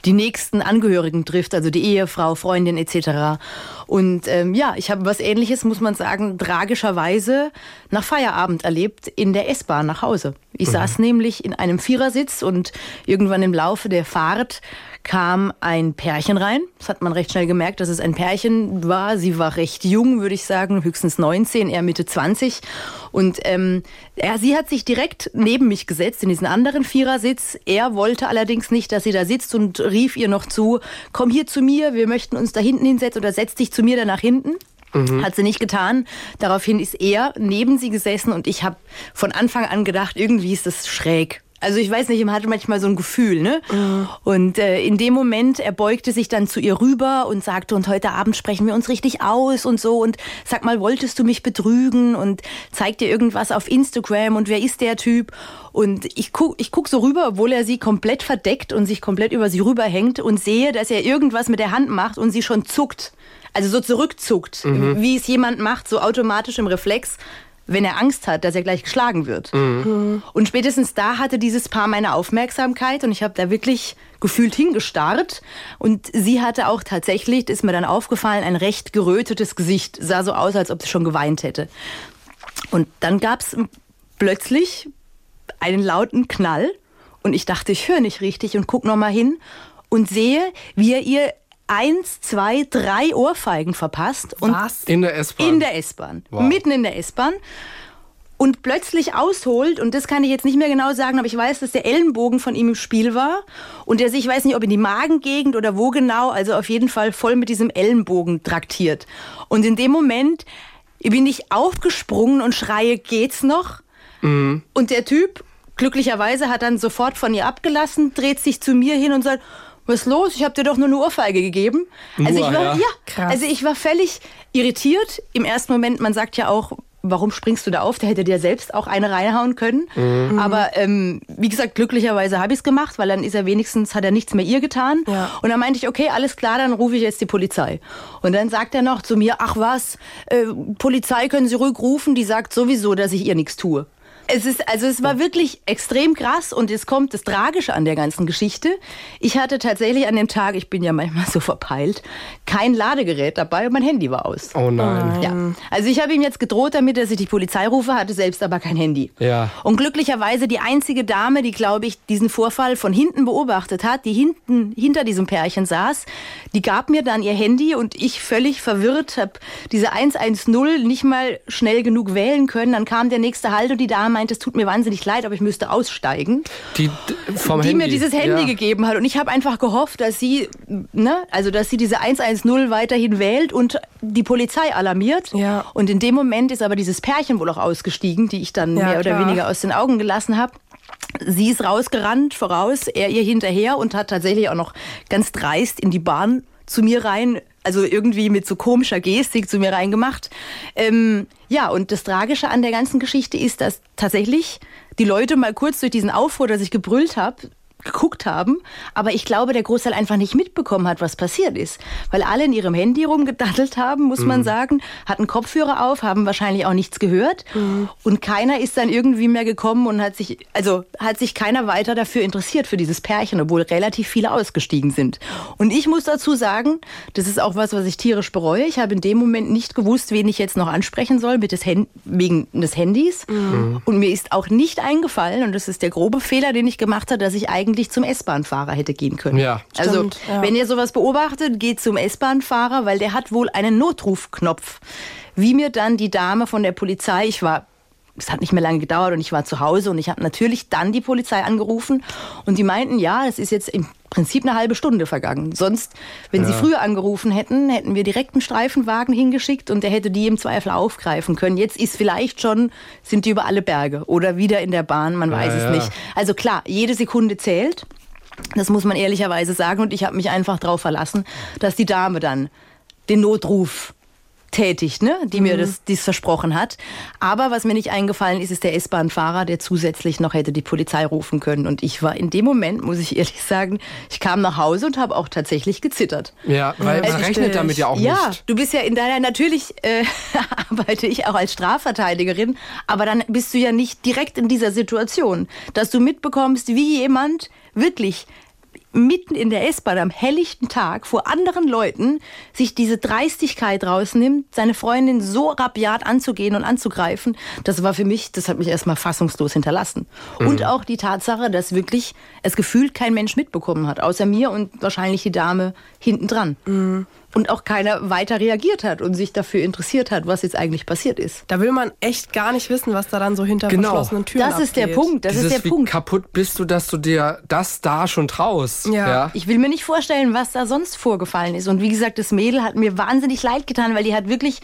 die nächsten Angehörigen trifft, also die Ehefrau, Freundin etc. Und ähm, ja, ich habe was Ähnliches, muss man sagen, tragischerweise nach Feierabend erlebt in der S-Bahn nach Hause. Ich mhm. saß nämlich in einem Vierersitz und irgendwann im Laufe der Fahrt kam ein Pärchen rein. Das hat man recht schnell gemerkt, dass es ein Pärchen war. Sie war recht jung, würde ich sagen, höchstens 19, er Mitte 20. Und ähm, er, sie hat sich direkt neben mich gesetzt in diesen anderen Vierersitz. Er wollte allerdings nicht, dass sie da sitzt und rief ihr noch zu, komm hier zu mir, wir möchten uns da hinten hinsetzen oder setz dich zu mir da nach hinten. Mhm. Hat sie nicht getan. Daraufhin ist er neben sie gesessen und ich habe von Anfang an gedacht, irgendwie ist das schräg. Also ich weiß nicht, man hatte manchmal so ein Gefühl, ne? Mhm. Und äh, in dem Moment, er beugte sich dann zu ihr rüber und sagte, und heute Abend sprechen wir uns richtig aus und so. Und sag mal, wolltest du mich betrügen? Und zeig dir irgendwas auf Instagram und wer ist der Typ? Und ich guck, ich guck so rüber, obwohl er sie komplett verdeckt und sich komplett über sie rüberhängt und sehe, dass er irgendwas mit der Hand macht und sie schon zuckt. Also so zurückzuckt, mhm. wie es jemand macht, so automatisch im Reflex wenn er Angst hat, dass er gleich geschlagen wird. Mhm. Und spätestens da hatte dieses Paar meine Aufmerksamkeit und ich habe da wirklich gefühlt hingestarrt. Und sie hatte auch tatsächlich, das ist mir dann aufgefallen, ein recht gerötetes Gesicht. Sah so aus, als ob sie schon geweint hätte. Und dann gab es plötzlich einen lauten Knall und ich dachte, ich höre nicht richtig und guck noch mal hin und sehe, wie er ihr eins, zwei, drei Ohrfeigen verpasst. Und Was? In der S-Bahn? In der S-Bahn. Wow. Mitten in der S-Bahn. und plötzlich ausholt, und das kann ich jetzt nicht mehr genau sagen, aber ich weiß, dass der Ellenbogen von ihm im Spiel war und der sich, ich weiß nicht, ob in die Magengegend oder wo genau, also auf jeden Fall voll mit diesem Ellenbogen traktiert. Und in dem Moment bin ich aufgesprungen und schreie, geht's noch? Mhm. Und der Typ, glücklicherweise, hat dann sofort von ihr abgelassen, dreht sich zu mir hin und sagt, was ist los? Ich habe dir doch nur eine Ohrfeige gegeben. Nur, also ich war, ja, ja also ich war völlig irritiert. Im ersten Moment, man sagt ja auch, warum springst du da auf? Der hätte dir selbst auch eine reinhauen können. Mhm. Aber ähm, wie gesagt, glücklicherweise habe ich es gemacht, weil dann ist er wenigstens, hat er nichts mehr ihr getan. Ja. Und dann meinte ich, okay, alles klar, dann rufe ich jetzt die Polizei. Und dann sagt er noch zu mir, ach was, äh, Polizei können Sie ruhig rufen, die sagt sowieso, dass ich ihr nichts tue. Es ist, also es war wirklich extrem krass und es kommt das Tragische an der ganzen Geschichte. Ich hatte tatsächlich an dem Tag, ich bin ja manchmal so verpeilt, kein Ladegerät dabei und mein Handy war aus. Oh nein. Ja. Also ich habe ihm jetzt gedroht damit, dass ich die Polizei rufe, hatte selbst aber kein Handy. Ja. Und glücklicherweise die einzige Dame, die, glaube ich, diesen Vorfall von hinten beobachtet hat, die hinten hinter diesem Pärchen saß, die gab mir dann ihr Handy und ich völlig verwirrt habe diese 110 nicht mal schnell genug wählen können. Dann kam der nächste Halt und die Dame meinte, es tut mir wahnsinnig leid, aber ich müsste aussteigen. Die, vom die Handy. mir dieses Handy ja. gegeben hat. Und ich habe einfach gehofft, dass sie, ne, also dass sie diese 110 weiterhin wählt und die Polizei alarmiert. Ja. Und in dem Moment ist aber dieses Pärchen wohl auch ausgestiegen, die ich dann ja, mehr oder klar. weniger aus den Augen gelassen habe. Sie ist rausgerannt voraus, er ihr hinterher und hat tatsächlich auch noch ganz dreist in die Bahn zu mir rein also irgendwie mit so komischer Gestik zu mir reingemacht. Ähm, ja, und das Tragische an der ganzen Geschichte ist, dass tatsächlich die Leute mal kurz durch diesen Aufruhr, dass ich gebrüllt habe, geguckt haben, aber ich glaube, der Großteil einfach nicht mitbekommen hat, was passiert ist. Weil alle in ihrem Handy rumgedattelt haben, muss mhm. man sagen, hatten Kopfhörer auf, haben wahrscheinlich auch nichts gehört mhm. und keiner ist dann irgendwie mehr gekommen und hat sich, also hat sich keiner weiter dafür interessiert, für dieses Pärchen, obwohl relativ viele ausgestiegen sind. Und ich muss dazu sagen, das ist auch was, was ich tierisch bereue. Ich habe in dem Moment nicht gewusst, wen ich jetzt noch ansprechen soll mit des Hand wegen des Handys. Mhm. Und mir ist auch nicht eingefallen, und das ist der grobe Fehler, den ich gemacht habe, dass ich eigentlich eigentlich zum S-Bahn-Fahrer hätte gehen können. Ja, also stimmt, ja. wenn ihr sowas beobachtet, geht zum S-Bahn-Fahrer, weil der hat wohl einen Notrufknopf. Wie mir dann die Dame von der Polizei, ich war es hat nicht mehr lange gedauert und ich war zu Hause und ich habe natürlich dann die Polizei angerufen und die meinten, ja, es ist jetzt im Prinzip eine halbe Stunde vergangen. Sonst, wenn ja. sie früher angerufen hätten, hätten wir direkt einen Streifenwagen hingeschickt und der hätte die im Zweifel aufgreifen können. Jetzt ist vielleicht schon, sind die über alle Berge oder wieder in der Bahn, man weiß ja, es ja. nicht. Also klar, jede Sekunde zählt. Das muss man ehrlicherweise sagen und ich habe mich einfach darauf verlassen, dass die Dame dann den Notruf tätigt, ne? die mir mhm. das dies versprochen hat. Aber was mir nicht eingefallen ist, ist der S-Bahn-Fahrer, der zusätzlich noch hätte die Polizei rufen können. Und ich war in dem Moment, muss ich ehrlich sagen, ich kam nach Hause und habe auch tatsächlich gezittert. Ja, weil man rechnet damit ja auch ja, nicht. Ja, du bist ja in deiner, natürlich äh, arbeite ich auch als Strafverteidigerin, aber dann bist du ja nicht direkt in dieser Situation, dass du mitbekommst, wie jemand wirklich mitten in der S-Bahn am helllichten Tag vor anderen Leuten sich diese Dreistigkeit rausnimmt, seine Freundin so rabiat anzugehen und anzugreifen, das war für mich, das hat mich erstmal fassungslos hinterlassen. Mhm. Und auch die Tatsache, dass wirklich es gefühlt kein Mensch mitbekommen hat, außer mir und wahrscheinlich die Dame hinten dran. Mhm und auch keiner weiter reagiert hat und sich dafür interessiert hat, was jetzt eigentlich passiert ist. Da will man echt gar nicht wissen, was da dann so hinter genau. verschlossenen Türen Das ist abgeht. der Punkt. Das Dieses, ist der wie Punkt. kaputt bist du, dass du dir das da schon traust. Ja. ja. Ich will mir nicht vorstellen, was da sonst vorgefallen ist. Und wie gesagt, das Mädel hat mir wahnsinnig leid getan, weil die hat wirklich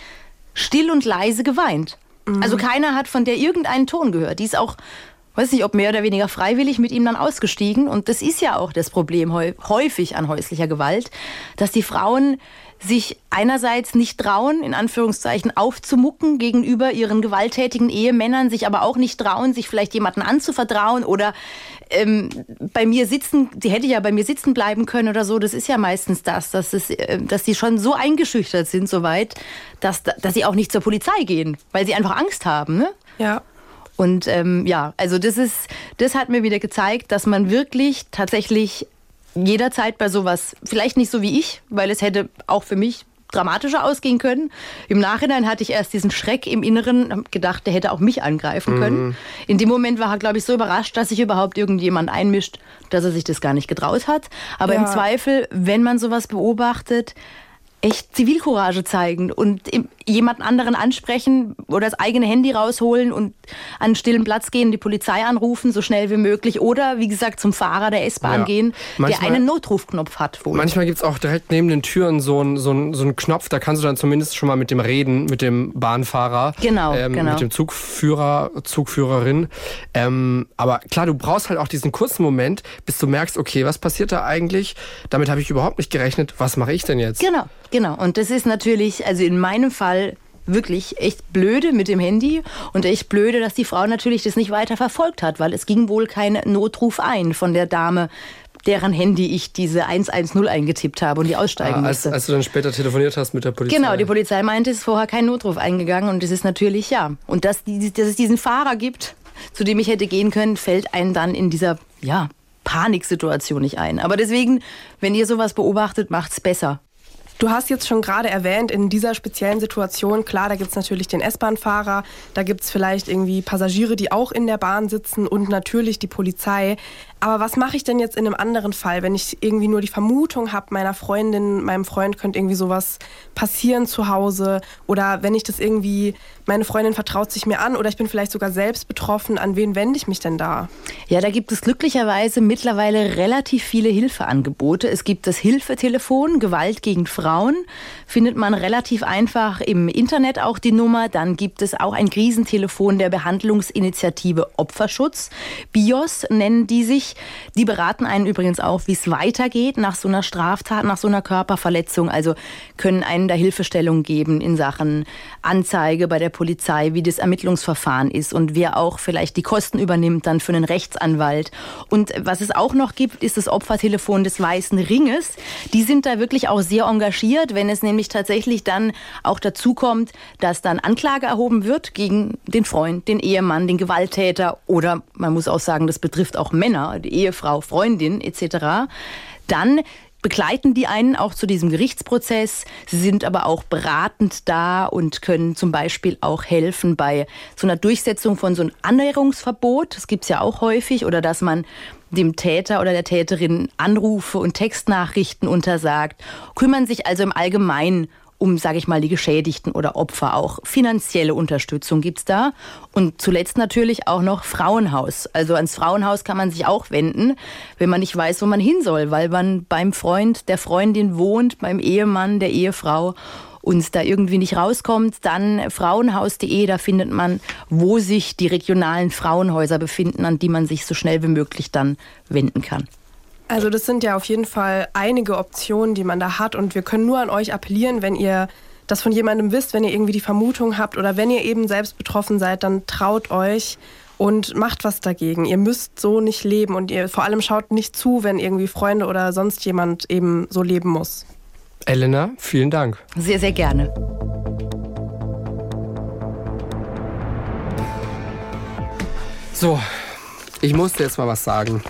still und leise geweint. Mhm. Also keiner hat von der irgendeinen Ton gehört. Die ist auch weiß nicht, ob mehr oder weniger freiwillig mit ihm dann ausgestiegen. Und das ist ja auch das Problem häufig an häuslicher Gewalt, dass die Frauen sich einerseits nicht trauen, in Anführungszeichen aufzumucken gegenüber ihren gewalttätigen Ehemännern, sich aber auch nicht trauen, sich vielleicht jemanden anzuvertrauen oder ähm, bei mir sitzen, die hätte ja bei mir sitzen bleiben können oder so. Das ist ja meistens das, dass, es, äh, dass die schon so eingeschüchtert sind soweit, dass, dass sie auch nicht zur Polizei gehen, weil sie einfach Angst haben. Ne? Ja. Und ähm, ja, also das ist, das hat mir wieder gezeigt, dass man wirklich tatsächlich jederzeit bei sowas, vielleicht nicht so wie ich, weil es hätte auch für mich dramatischer ausgehen können. Im Nachhinein hatte ich erst diesen Schreck im Inneren, gedacht, der hätte auch mich angreifen können. Mhm. In dem Moment war er, glaube ich, so überrascht, dass sich überhaupt irgendjemand einmischt, dass er sich das gar nicht getraut hat. Aber ja. im Zweifel, wenn man sowas beobachtet, echt Zivilcourage zeigen und jemanden anderen ansprechen oder das eigene Handy rausholen und an einen stillen Platz gehen, die Polizei anrufen, so schnell wie möglich. Oder, wie gesagt, zum Fahrer der S-Bahn ja. gehen, manchmal, der einen Notrufknopf hat. Wohl. Manchmal gibt es auch direkt neben den Türen so einen so so ein Knopf, da kannst du dann zumindest schon mal mit dem reden, mit dem Bahnfahrer. Genau, ähm, genau. Mit dem Zugführer, Zugführerin. Ähm, aber klar, du brauchst halt auch diesen kurzen Moment, bis du merkst, okay, was passiert da eigentlich? Damit habe ich überhaupt nicht gerechnet. Was mache ich denn jetzt? Genau, genau. Und das ist natürlich, also in meinem Fall wirklich echt blöde mit dem Handy und echt blöde, dass die Frau natürlich das nicht weiter verfolgt hat, weil es ging wohl kein Notruf ein von der Dame, deren Handy ich diese 110 eingetippt habe und die aussteigen ah, als, musste. Als du dann später telefoniert hast mit der Polizei. Genau, die Polizei meinte, es ist vorher kein Notruf eingegangen und es ist natürlich ja. Und dass, dass es diesen Fahrer gibt, zu dem ich hätte gehen können, fällt einem dann in dieser, ja, Paniksituation nicht ein. Aber deswegen, wenn ihr sowas beobachtet, macht's besser. Du hast jetzt schon gerade erwähnt, in dieser speziellen Situation, klar, da gibt es natürlich den S-Bahn-Fahrer, da gibt es vielleicht irgendwie Passagiere, die auch in der Bahn sitzen und natürlich die Polizei. Aber was mache ich denn jetzt in einem anderen Fall, wenn ich irgendwie nur die Vermutung habe, meiner Freundin, meinem Freund könnte irgendwie sowas passieren zu Hause oder wenn ich das irgendwie, meine Freundin vertraut sich mir an oder ich bin vielleicht sogar selbst betroffen, an wen wende ich mich denn da? Ja, da gibt es glücklicherweise mittlerweile relativ viele Hilfeangebote. Es gibt das Hilfetelefon Gewalt gegen Frauen, findet man relativ einfach im Internet auch die Nummer. Dann gibt es auch ein Krisentelefon der Behandlungsinitiative Opferschutz. BIOS nennen die sich. Die beraten einen übrigens auch, wie es weitergeht nach so einer Straftat, nach so einer Körperverletzung. Also können einen da Hilfestellung geben in Sachen Anzeige bei der Polizei, wie das Ermittlungsverfahren ist und wer auch vielleicht die Kosten übernimmt dann für einen Rechtsanwalt. Und was es auch noch gibt, ist das Opfertelefon des Weißen Ringes. Die sind da wirklich auch sehr engagiert, wenn es nämlich tatsächlich dann auch dazu kommt, dass dann Anklage erhoben wird gegen den Freund, den Ehemann, den Gewalttäter oder man muss auch sagen, das betrifft auch Männer, Ehefrau, Freundin etc., dann begleiten die einen auch zu diesem Gerichtsprozess. Sie sind aber auch beratend da und können zum Beispiel auch helfen bei so einer Durchsetzung von so einem Annäherungsverbot. Das gibt es ja auch häufig. Oder dass man dem Täter oder der Täterin Anrufe und Textnachrichten untersagt. Kümmern sich also im Allgemeinen um, sage ich mal, die Geschädigten oder Opfer auch. Finanzielle Unterstützung gibt's da. Und zuletzt natürlich auch noch Frauenhaus. Also ans Frauenhaus kann man sich auch wenden, wenn man nicht weiß, wo man hin soll, weil man beim Freund, der Freundin wohnt, beim Ehemann, der Ehefrau und da irgendwie nicht rauskommt, dann frauenhaus.de, da findet man, wo sich die regionalen Frauenhäuser befinden, an die man sich so schnell wie möglich dann wenden kann. Also das sind ja auf jeden Fall einige Optionen, die man da hat und wir können nur an euch appellieren, wenn ihr das von jemandem wisst, wenn ihr irgendwie die Vermutung habt oder wenn ihr eben selbst betroffen seid, dann traut euch und macht was dagegen. Ihr müsst so nicht leben und ihr vor allem schaut nicht zu, wenn irgendwie Freunde oder sonst jemand eben so leben muss. Elena, vielen Dank. Sehr, sehr gerne. So, ich musste jetzt mal was sagen.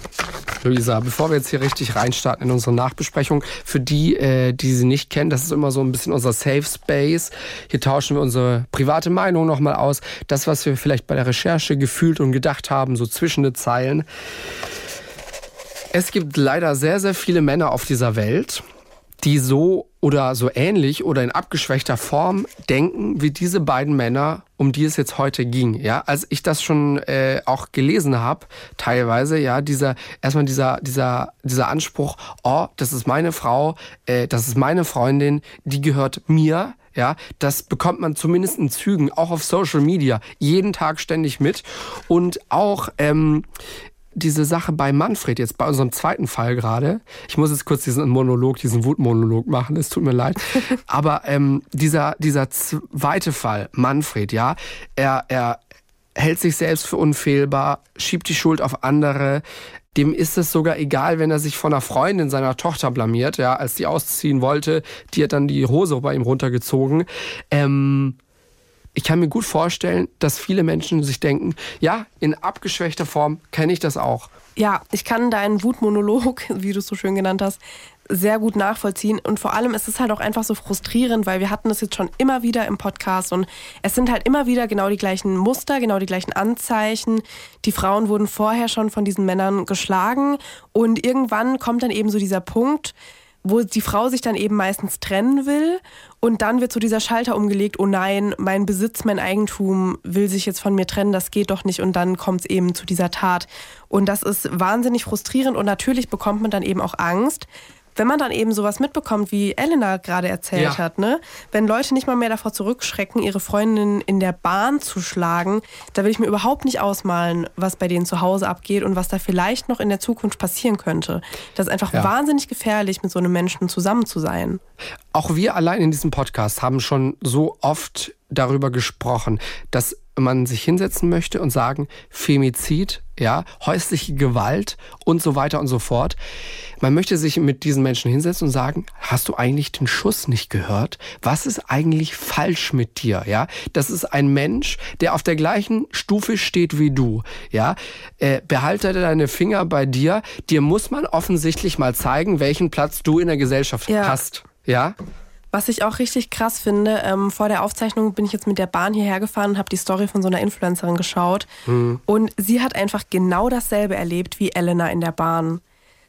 Luisa, bevor wir jetzt hier richtig reinstarten in unsere Nachbesprechung, für die, äh, die sie nicht kennen, das ist immer so ein bisschen unser Safe Space. Hier tauschen wir unsere private Meinung nochmal aus. Das, was wir vielleicht bei der Recherche gefühlt und gedacht haben, so zwischen den Zeilen. Es gibt leider sehr, sehr viele Männer auf dieser Welt, die so oder so ähnlich oder in abgeschwächter Form denken wie diese beiden Männer, um die es jetzt heute ging. Ja, als ich das schon äh, auch gelesen habe, teilweise, ja, dieser erstmal dieser dieser dieser Anspruch, oh, das ist meine Frau, äh, das ist meine Freundin, die gehört mir. Ja, das bekommt man zumindest in Zügen, auch auf Social Media, jeden Tag ständig mit. Und auch ähm, diese Sache bei Manfred, jetzt bei unserem zweiten Fall gerade, ich muss jetzt kurz diesen Monolog, diesen Wutmonolog machen, es tut mir leid, aber ähm, dieser, dieser zweite Fall, Manfred, ja, er, er hält sich selbst für unfehlbar, schiebt die Schuld auf andere, dem ist es sogar egal, wenn er sich von einer Freundin seiner Tochter blamiert, ja, als die ausziehen wollte, die hat dann die Hose bei ihm runtergezogen. Ähm, ich kann mir gut vorstellen, dass viele Menschen sich denken, ja, in abgeschwächter Form kenne ich das auch. Ja, ich kann deinen Wutmonolog, wie du es so schön genannt hast, sehr gut nachvollziehen. Und vor allem ist es halt auch einfach so frustrierend, weil wir hatten das jetzt schon immer wieder im Podcast und es sind halt immer wieder genau die gleichen Muster, genau die gleichen Anzeichen. Die Frauen wurden vorher schon von diesen Männern geschlagen und irgendwann kommt dann eben so dieser Punkt, wo die Frau sich dann eben meistens trennen will. Und dann wird so dieser Schalter umgelegt, oh nein, mein Besitz, mein Eigentum will sich jetzt von mir trennen, das geht doch nicht. Und dann kommt es eben zu dieser Tat. Und das ist wahnsinnig frustrierend. Und natürlich bekommt man dann eben auch Angst, wenn man dann eben sowas mitbekommt, wie Elena gerade erzählt ja. hat, ne? Wenn Leute nicht mal mehr davor zurückschrecken, ihre Freundin in der Bahn zu schlagen, da will ich mir überhaupt nicht ausmalen, was bei denen zu Hause abgeht und was da vielleicht noch in der Zukunft passieren könnte. Das ist einfach ja. wahnsinnig gefährlich, mit so einem Menschen zusammen zu sein. Auch wir allein in diesem Podcast haben schon so oft darüber gesprochen, dass man sich hinsetzen möchte und sagen, Femizid, ja, häusliche Gewalt und so weiter und so fort. Man möchte sich mit diesen Menschen hinsetzen und sagen, hast du eigentlich den Schuss nicht gehört? Was ist eigentlich falsch mit dir? Ja, das ist ein Mensch, der auf der gleichen Stufe steht wie du. Ja, äh, behalte deine Finger bei dir. Dir muss man offensichtlich mal zeigen, welchen Platz du in der Gesellschaft ja. hast. Ja. Was ich auch richtig krass finde, ähm, vor der Aufzeichnung bin ich jetzt mit der Bahn hierher gefahren und habe die Story von so einer Influencerin geschaut. Mhm. Und sie hat einfach genau dasselbe erlebt wie Elena in der Bahn.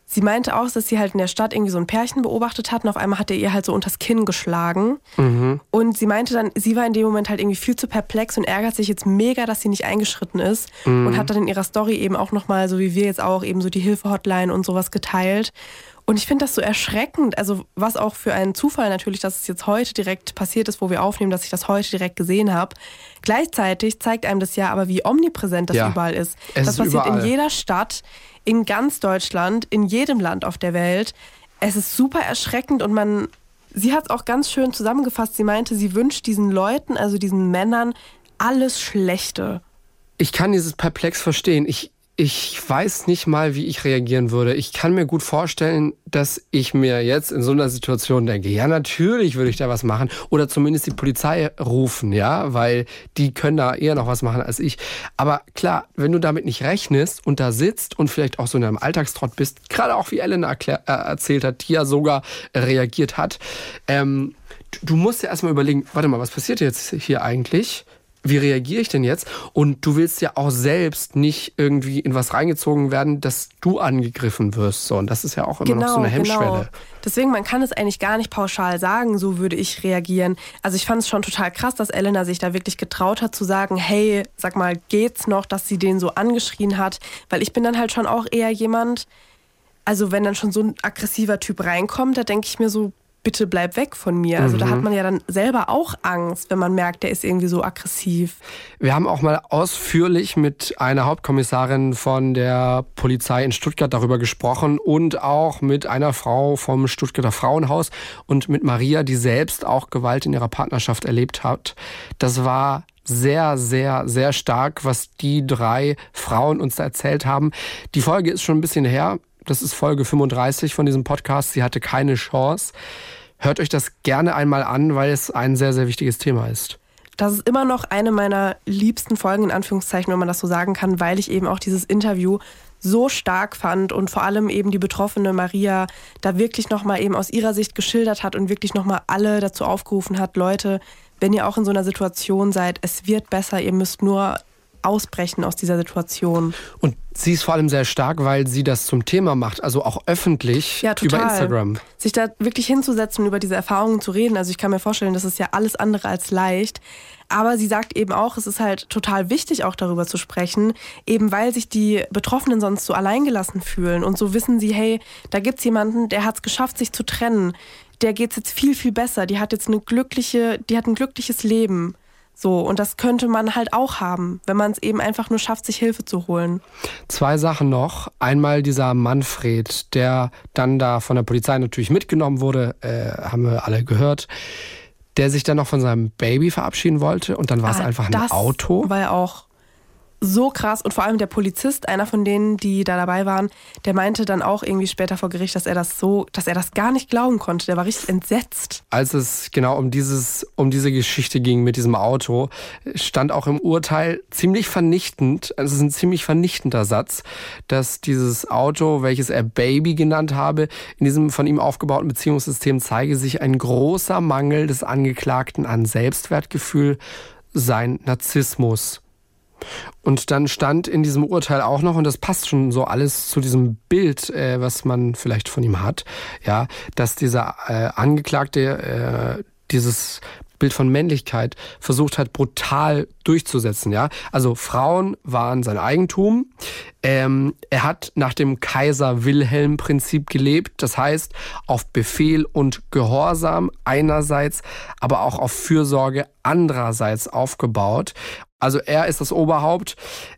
Sie meinte auch, dass sie halt in der Stadt irgendwie so ein Pärchen beobachtet hat und auf einmal hat er ihr halt so unters Kinn geschlagen. Mhm. Und sie meinte dann, sie war in dem Moment halt irgendwie viel zu perplex und ärgert sich jetzt mega, dass sie nicht eingeschritten ist mhm. und hat dann in ihrer Story eben auch nochmal, so wie wir jetzt auch, eben so die Hilfe-Hotline und sowas geteilt. Und ich finde das so erschreckend, also was auch für einen Zufall natürlich, dass es jetzt heute direkt passiert ist, wo wir aufnehmen, dass ich das heute direkt gesehen habe. Gleichzeitig zeigt einem das ja aber, wie omnipräsent das ja, überall ist. das ist passiert überall. in jeder Stadt, in ganz Deutschland, in jedem Land auf der Welt. Es ist super erschreckend und man, sie hat es auch ganz schön zusammengefasst. Sie meinte, sie wünscht diesen Leuten, also diesen Männern, alles Schlechte. Ich kann dieses Perplex verstehen. Ich, ich weiß nicht mal, wie ich reagieren würde. Ich kann mir gut vorstellen, dass ich mir jetzt in so einer Situation denke, ja, natürlich würde ich da was machen oder zumindest die Polizei rufen, ja, weil die können da eher noch was machen als ich. Aber klar, wenn du damit nicht rechnest und da sitzt und vielleicht auch so in einem Alltagstrott bist, gerade auch wie Ellen erklär, äh, erzählt hat, die ja sogar reagiert hat, ähm, du musst ja erstmal überlegen, warte mal, was passiert jetzt hier eigentlich? Wie reagiere ich denn jetzt? Und du willst ja auch selbst nicht irgendwie in was reingezogen werden, dass du angegriffen wirst. So, und das ist ja auch immer genau, noch so eine genau, Hemmschwelle. Genau. Deswegen, man kann es eigentlich gar nicht pauschal sagen, so würde ich reagieren. Also ich fand es schon total krass, dass Elena sich da wirklich getraut hat zu sagen, hey, sag mal, geht's noch, dass sie den so angeschrien hat? Weil ich bin dann halt schon auch eher jemand, also wenn dann schon so ein aggressiver Typ reinkommt, da denke ich mir so, bitte bleib weg von mir. Also mhm. da hat mhm. man ja dann selber auch Angst, wenn man merkt, der ist irgendwie so aggressiv. Wir haben auch mal ausführlich mit einer Hauptkommissarin von der Polizei in Stuttgart darüber gesprochen und auch mit einer Frau vom Stuttgarter Frauenhaus und mit Maria, die selbst auch Gewalt in ihrer Partnerschaft erlebt hat. Das war sehr, sehr, sehr stark, was die drei Frauen uns da erzählt haben. Die Folge ist schon ein bisschen her. Das ist Folge 35 von diesem Podcast. Sie hatte keine Chance. Hört euch das gerne einmal an, weil es ein sehr, sehr wichtiges Thema ist. Das ist immer noch eine meiner liebsten Folgen, in Anführungszeichen, wenn man das so sagen kann, weil ich eben auch dieses Interview so stark fand und vor allem eben die betroffene Maria da wirklich nochmal eben aus ihrer Sicht geschildert hat und wirklich nochmal alle dazu aufgerufen hat, Leute, wenn ihr auch in so einer Situation seid, es wird besser, ihr müsst nur ausbrechen aus dieser Situation. Und sie ist vor allem sehr stark, weil sie das zum Thema macht, also auch öffentlich ja, über Instagram. Sich da wirklich hinzusetzen und über diese Erfahrungen zu reden. Also ich kann mir vorstellen, das ist ja alles andere als leicht. Aber sie sagt eben auch, es ist halt total wichtig, auch darüber zu sprechen, eben weil sich die Betroffenen sonst so alleingelassen fühlen. Und so wissen sie, hey, da gibt es jemanden, der hat es geschafft, sich zu trennen. Der geht es jetzt viel, viel besser. Die hat jetzt eine glückliche, die hat ein glückliches Leben. So, und das könnte man halt auch haben, wenn man es eben einfach nur schafft, sich Hilfe zu holen. Zwei Sachen noch. Einmal dieser Manfred, der dann da von der Polizei natürlich mitgenommen wurde, äh, haben wir alle gehört, der sich dann noch von seinem Baby verabschieden wollte und dann war es ah, einfach ein Auto. War ja auch so krass. Und vor allem der Polizist, einer von denen, die da dabei waren, der meinte dann auch irgendwie später vor Gericht, dass er das so, dass er das gar nicht glauben konnte. Der war richtig entsetzt. Als es genau um dieses, um diese Geschichte ging mit diesem Auto, stand auch im Urteil ziemlich vernichtend, also es ist ein ziemlich vernichtender Satz, dass dieses Auto, welches er Baby genannt habe, in diesem von ihm aufgebauten Beziehungssystem zeige sich ein großer Mangel des Angeklagten an Selbstwertgefühl, sein Narzissmus. Und dann stand in diesem Urteil auch noch, und das passt schon so alles zu diesem Bild, äh, was man vielleicht von ihm hat, ja, dass dieser äh, Angeklagte äh, dieses Bild von Männlichkeit versucht hat, brutal durchzusetzen. Ja, also Frauen waren sein Eigentum. Ähm, er hat nach dem Kaiser Wilhelm Prinzip gelebt. Das heißt auf Befehl und Gehorsam einerseits, aber auch auf Fürsorge andererseits aufgebaut. Also er ist das Oberhaupt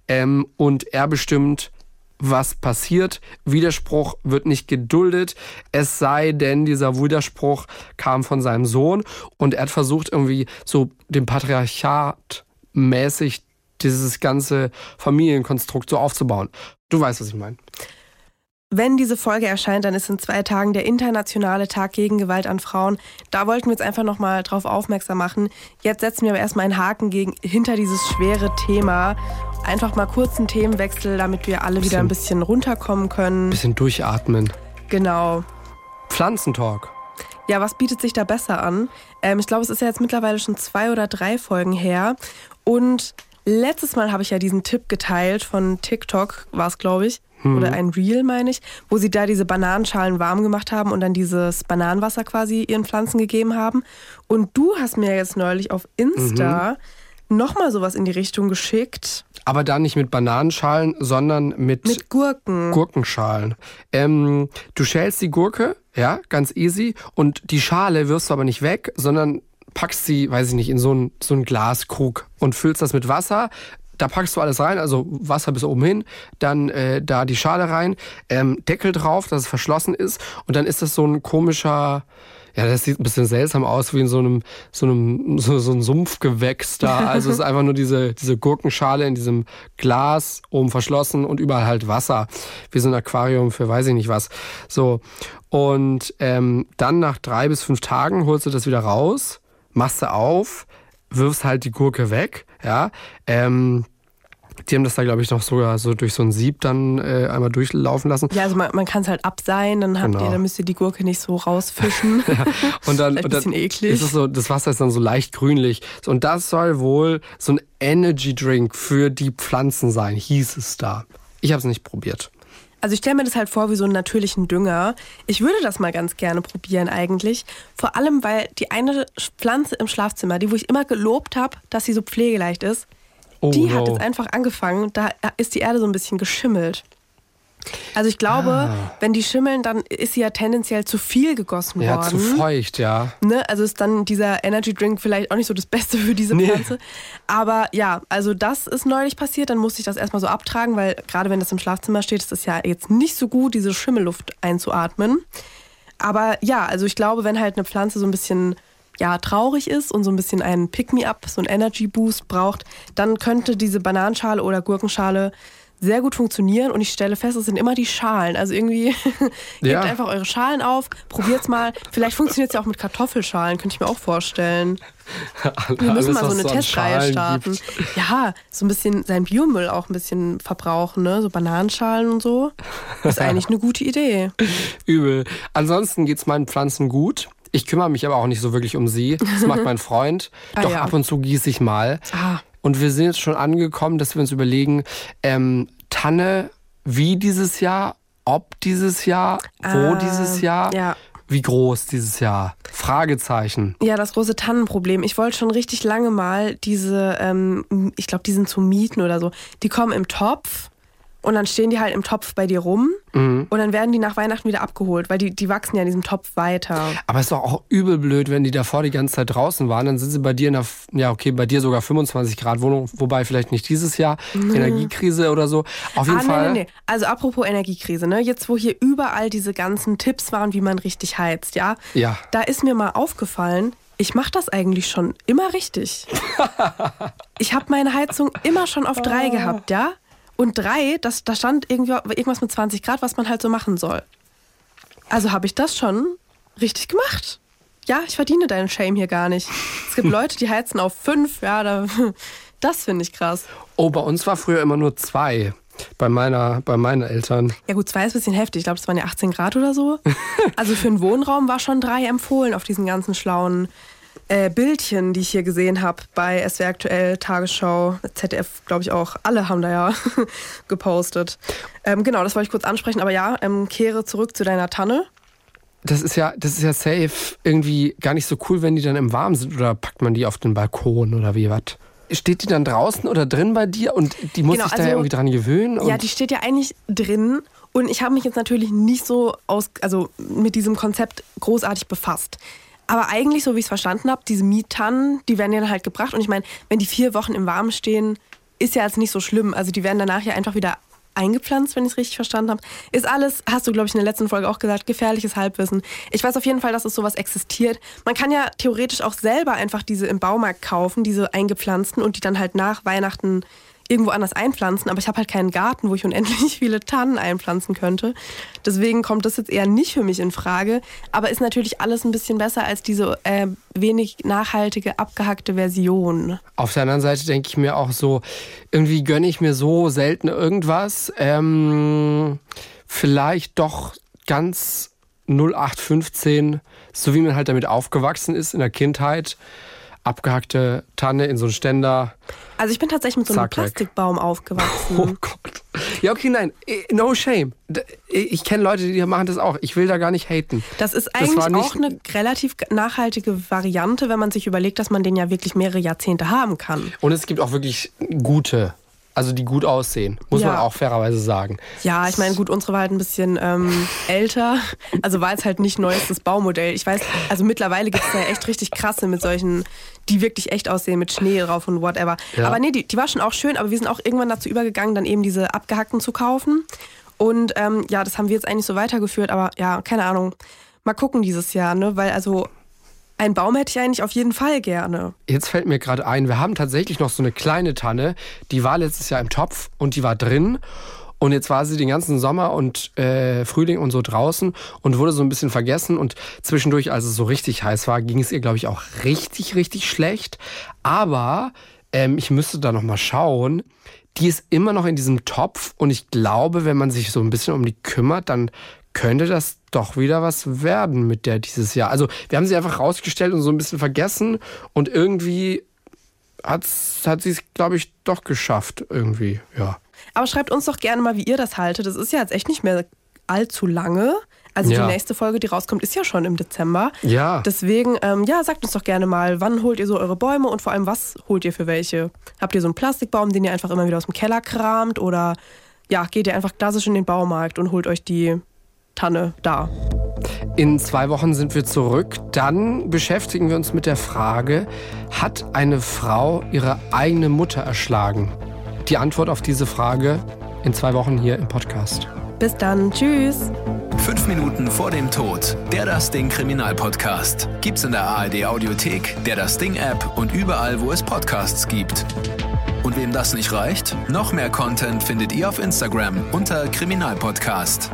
ähm, und er bestimmt, was passiert. Widerspruch wird nicht geduldet. Es sei denn, dieser Widerspruch kam von seinem Sohn und er hat versucht, irgendwie so dem Patriarchat mäßig dieses ganze Familienkonstrukt so aufzubauen. Du weißt, was ich meine. Wenn diese Folge erscheint, dann ist in zwei Tagen der internationale Tag gegen Gewalt an Frauen. Da wollten wir jetzt einfach nochmal drauf aufmerksam machen. Jetzt setzen wir aber erstmal einen Haken gegen, hinter dieses schwere Thema. Einfach mal kurz einen Themenwechsel, damit wir alle bisschen, wieder ein bisschen runterkommen können. Ein bisschen durchatmen. Genau. Pflanzentalk. Ja, was bietet sich da besser an? Ähm, ich glaube, es ist ja jetzt mittlerweile schon zwei oder drei Folgen her. Und letztes Mal habe ich ja diesen Tipp geteilt von TikTok, war es, glaube ich mhm. oder ein Reel, meine ich, wo sie da diese Bananenschalen warm gemacht haben und dann dieses Bananenwasser quasi ihren Pflanzen gegeben haben. Und du hast mir jetzt neulich auf Insta mhm. nochmal sowas in die Richtung geschickt. Aber da nicht mit Bananenschalen, sondern mit, mit Gurken. Gurkenschalen. Ähm, du schälst die Gurke, ja, ganz easy. Und die Schale wirfst du aber nicht weg, sondern packst sie, weiß ich nicht, in so einen so ein Glaskrug und füllst das mit Wasser, da packst du alles rein, also Wasser bis oben hin, dann äh, da die Schale rein, ähm, Deckel drauf, dass es verschlossen ist und dann ist das so ein komischer, ja, das sieht ein bisschen seltsam aus, wie in so einem, so einem, so, so ein Sumpfgewächs da. Also es ist einfach nur diese, diese Gurkenschale in diesem Glas, oben verschlossen und überall halt Wasser. Wie so ein Aquarium für weiß ich nicht was. So. Und ähm, dann nach drei bis fünf Tagen holst du das wieder raus, machst du auf, wirfst halt die Gurke weg, ja. Ähm, die haben das da, glaube ich, noch sogar so durch so ein Sieb dann äh, einmal durchlaufen lassen. Ja, also man, man kann es halt abseihen, dann habt genau. ihr, dann müsst ihr die Gurke nicht so rausfischen. ja. Und dann, und dann ist es so, das Wasser ist dann so leicht grünlich. Und das soll wohl so ein Energy Drink für die Pflanzen sein, hieß es da. Ich habe es nicht probiert. Also ich stelle mir das halt vor wie so einen natürlichen Dünger. Ich würde das mal ganz gerne probieren eigentlich. Vor allem, weil die eine Pflanze im Schlafzimmer, die wo ich immer gelobt habe, dass sie so pflegeleicht ist, oh, die no. hat jetzt einfach angefangen. Da ist die Erde so ein bisschen geschimmelt. Also ich glaube, ah. wenn die schimmeln, dann ist sie ja tendenziell zu viel gegossen ja, worden. Ja, zu feucht, ja. Ne? Also ist dann dieser Energy Drink vielleicht auch nicht so das Beste für diese Pflanze. Nee. Aber ja, also das ist neulich passiert. Dann musste ich das erstmal so abtragen, weil gerade wenn das im Schlafzimmer steht, ist es ja jetzt nicht so gut, diese Schimmelluft einzuatmen. Aber ja, also ich glaube, wenn halt eine Pflanze so ein bisschen ja, traurig ist und so ein bisschen einen Pick-me-up, so einen Energy-Boost braucht, dann könnte diese Bananenschale oder Gurkenschale sehr gut funktionieren und ich stelle fest, es sind immer die Schalen. Also irgendwie ja. gebt einfach eure Schalen auf, probiert's mal. Vielleicht funktioniert es ja auch mit Kartoffelschalen, könnte ich mir auch vorstellen. Wir müssen mal so eine Testreihe starten. Gibt. Ja, so ein bisschen seinen Biomüll auch ein bisschen verbrauchen, ne? So Bananenschalen und so. Das ist eigentlich eine gute Idee. Übel. Ansonsten geht es meinen Pflanzen gut. Ich kümmere mich aber auch nicht so wirklich um sie. Das macht mein Freund. ah, Doch ja. ab und zu gieße ich mal. Ah. Und wir sind jetzt schon angekommen, dass wir uns überlegen, ähm, Tanne, wie dieses Jahr, ob dieses Jahr, wo äh, dieses Jahr. Ja. Wie groß dieses Jahr? Fragezeichen. Ja, das große Tannenproblem. Ich wollte schon richtig lange mal diese, ähm, ich glaube, die sind zu mieten oder so. Die kommen im Topf und dann stehen die halt im Topf bei dir rum mhm. und dann werden die nach Weihnachten wieder abgeholt, weil die, die wachsen ja in diesem Topf weiter. Aber es ist doch auch übel blöd, wenn die davor die ganze Zeit draußen waren, dann sind sie bei dir in der, ja okay, bei dir sogar 25 Grad Wohnung, wobei vielleicht nicht dieses Jahr, mhm. Energiekrise oder so. Auf jeden ah, Fall. Nee, nee, nee. Also apropos Energiekrise, ne? Jetzt wo hier überall diese ganzen Tipps waren, wie man richtig heizt, ja? Ja. Da ist mir mal aufgefallen, ich mache das eigentlich schon immer richtig. ich habe meine Heizung immer schon auf drei gehabt, ja? Und drei, das, da stand irgendwie irgendwas mit 20 Grad, was man halt so machen soll. Also habe ich das schon richtig gemacht. Ja, ich verdiene deinen Shame hier gar nicht. Es gibt Leute, die heizen auf fünf. Ja, da, das finde ich krass. Oh, bei uns war früher immer nur zwei. Bei, meiner, bei meinen Eltern. Ja gut, zwei ist ein bisschen heftig. Ich glaube, es waren ja 18 Grad oder so. Also für einen Wohnraum war schon drei empfohlen auf diesen ganzen schlauen äh, Bildchen, die ich hier gesehen habe bei SWR Aktuell, Tagesschau, ZDF, glaube ich auch. Alle haben da ja gepostet. Ähm, genau, das wollte ich kurz ansprechen. Aber ja, ähm, kehre zurück zu deiner Tanne. Das ist ja, das ist ja safe irgendwie gar nicht so cool, wenn die dann im Warmen sind oder packt man die auf den Balkon oder wie was? Steht die dann draußen oder drin bei dir und die muss Genau, sich da also- irgendwie dran gewöhnen? Ja, die steht ja eigentlich drin. Und ich habe mich jetzt natürlich nicht so aus, also mit diesem Konzept großartig befasst. Aber eigentlich, so wie ich es verstanden habe, diese Miettannen, die werden ja dann halt gebracht. Und ich meine, wenn die vier Wochen im Warmen stehen, ist ja jetzt nicht so schlimm. Also die werden danach ja einfach wieder eingepflanzt, wenn ich es richtig verstanden habe. Ist alles, hast du, glaube ich, in der letzten Folge auch gesagt, gefährliches Halbwissen. Ich weiß auf jeden Fall, dass es sowas existiert. Man kann ja theoretisch auch selber einfach diese im Baumarkt kaufen, diese eingepflanzten und die dann halt nach Weihnachten irgendwo anders einpflanzen, aber ich habe halt keinen Garten, wo ich unendlich viele Tannen einpflanzen könnte. Deswegen kommt das jetzt eher nicht für mich in Frage. Aber ist natürlich alles ein bisschen besser als diese äh, wenig nachhaltige, abgehackte Version. Auf der anderen Seite denke ich mir auch so, irgendwie gönne ich mir so selten irgendwas. Ähm, vielleicht doch ganz 0815, so wie man halt damit aufgewachsen ist in der Kindheit. Abgehackte Tanne in so einen Ständer. Also ich bin tatsächlich mit so einem Zack. Plastikbaum aufgewachsen. Oh Gott. Ja, okay, nein. No shame. Ich kenne Leute, die machen das auch. Ich will da gar nicht haten. Das ist Das eigentlich nicht- auch eine relativ nachhaltige Variante, wenn man sich überlegt, dass man den ja wirklich mehrere Jahrzehnte haben kann. Und es gibt auch wirklich gute, also die gut aussehen. Muss Ja. man auch fairerweise sagen. Ja, ich meine, gut, unsere war halt ein bisschen ähm, älter. Also war jetzt halt nicht neuestes Baumodell. Ich weiß, also mittlerweile gibt es ja echt richtig krasse mit solchen, die wirklich echt aussehen, mit Schnee drauf und whatever. Ja. Aber nee, die, die war schon auch schön, aber wir sind auch irgendwann dazu übergegangen, dann eben diese abgehackten zu kaufen. Und ähm, ja, das haben wir jetzt eigentlich so weitergeführt, aber ja, keine Ahnung. Mal gucken dieses Jahr, ne? Weil also einen Baum hätte ich eigentlich auf jeden Fall gerne. Jetzt fällt mir gerade ein, wir haben tatsächlich noch so eine kleine Tanne, die war letztes Jahr im Topf und die war drin. Und jetzt war sie den ganzen Sommer und äh, Frühling und so draußen und wurde so ein bisschen vergessen. Und zwischendurch, als es so richtig heiß war, ging es ihr, glaube ich, auch richtig, richtig schlecht. Aber ähm, ich müsste da noch mal schauen. Die ist immer noch in diesem Topf und ich glaube, wenn man sich so ein bisschen um die kümmert, dann könnte das doch wieder was werden mit der dieses Jahr. Also wir haben sie einfach rausgestellt und so ein bisschen vergessen und irgendwie hat sie es, glaube ich, doch geschafft irgendwie, ja. Aber schreibt uns doch gerne mal, wie ihr das haltet. Das ist ja jetzt echt nicht mehr allzu lange. Also Ja. die nächste Folge, die rauskommt, ist ja schon im Dezember. Ja. Deswegen, ähm, ja, sagt uns doch gerne mal, wann holt ihr so eure Bäume und vor allem, was holt ihr für welche? Habt ihr so einen Plastikbaum, den ihr einfach immer wieder aus dem Keller kramt oder ja, geht ihr einfach klassisch in den Baumarkt und holt euch die Tanne da? In zwei Wochen sind wir zurück. Dann beschäftigen wir uns mit der Frage, hat eine Frau ihre eigene Mutter erschlagen? Die Antwort auf diese Frage in zwei Wochen hier im Podcast. Bis dann, tschüss! Fünf Minuten vor dem Tod. Der Das Ding Kriminalpodcast. Gibt's in der ARD Audiothek, der Das Ding App und überall, wo es Podcasts gibt. Und wem das nicht reicht, noch mehr Content findet ihr auf Instagram unter Kriminalpodcast.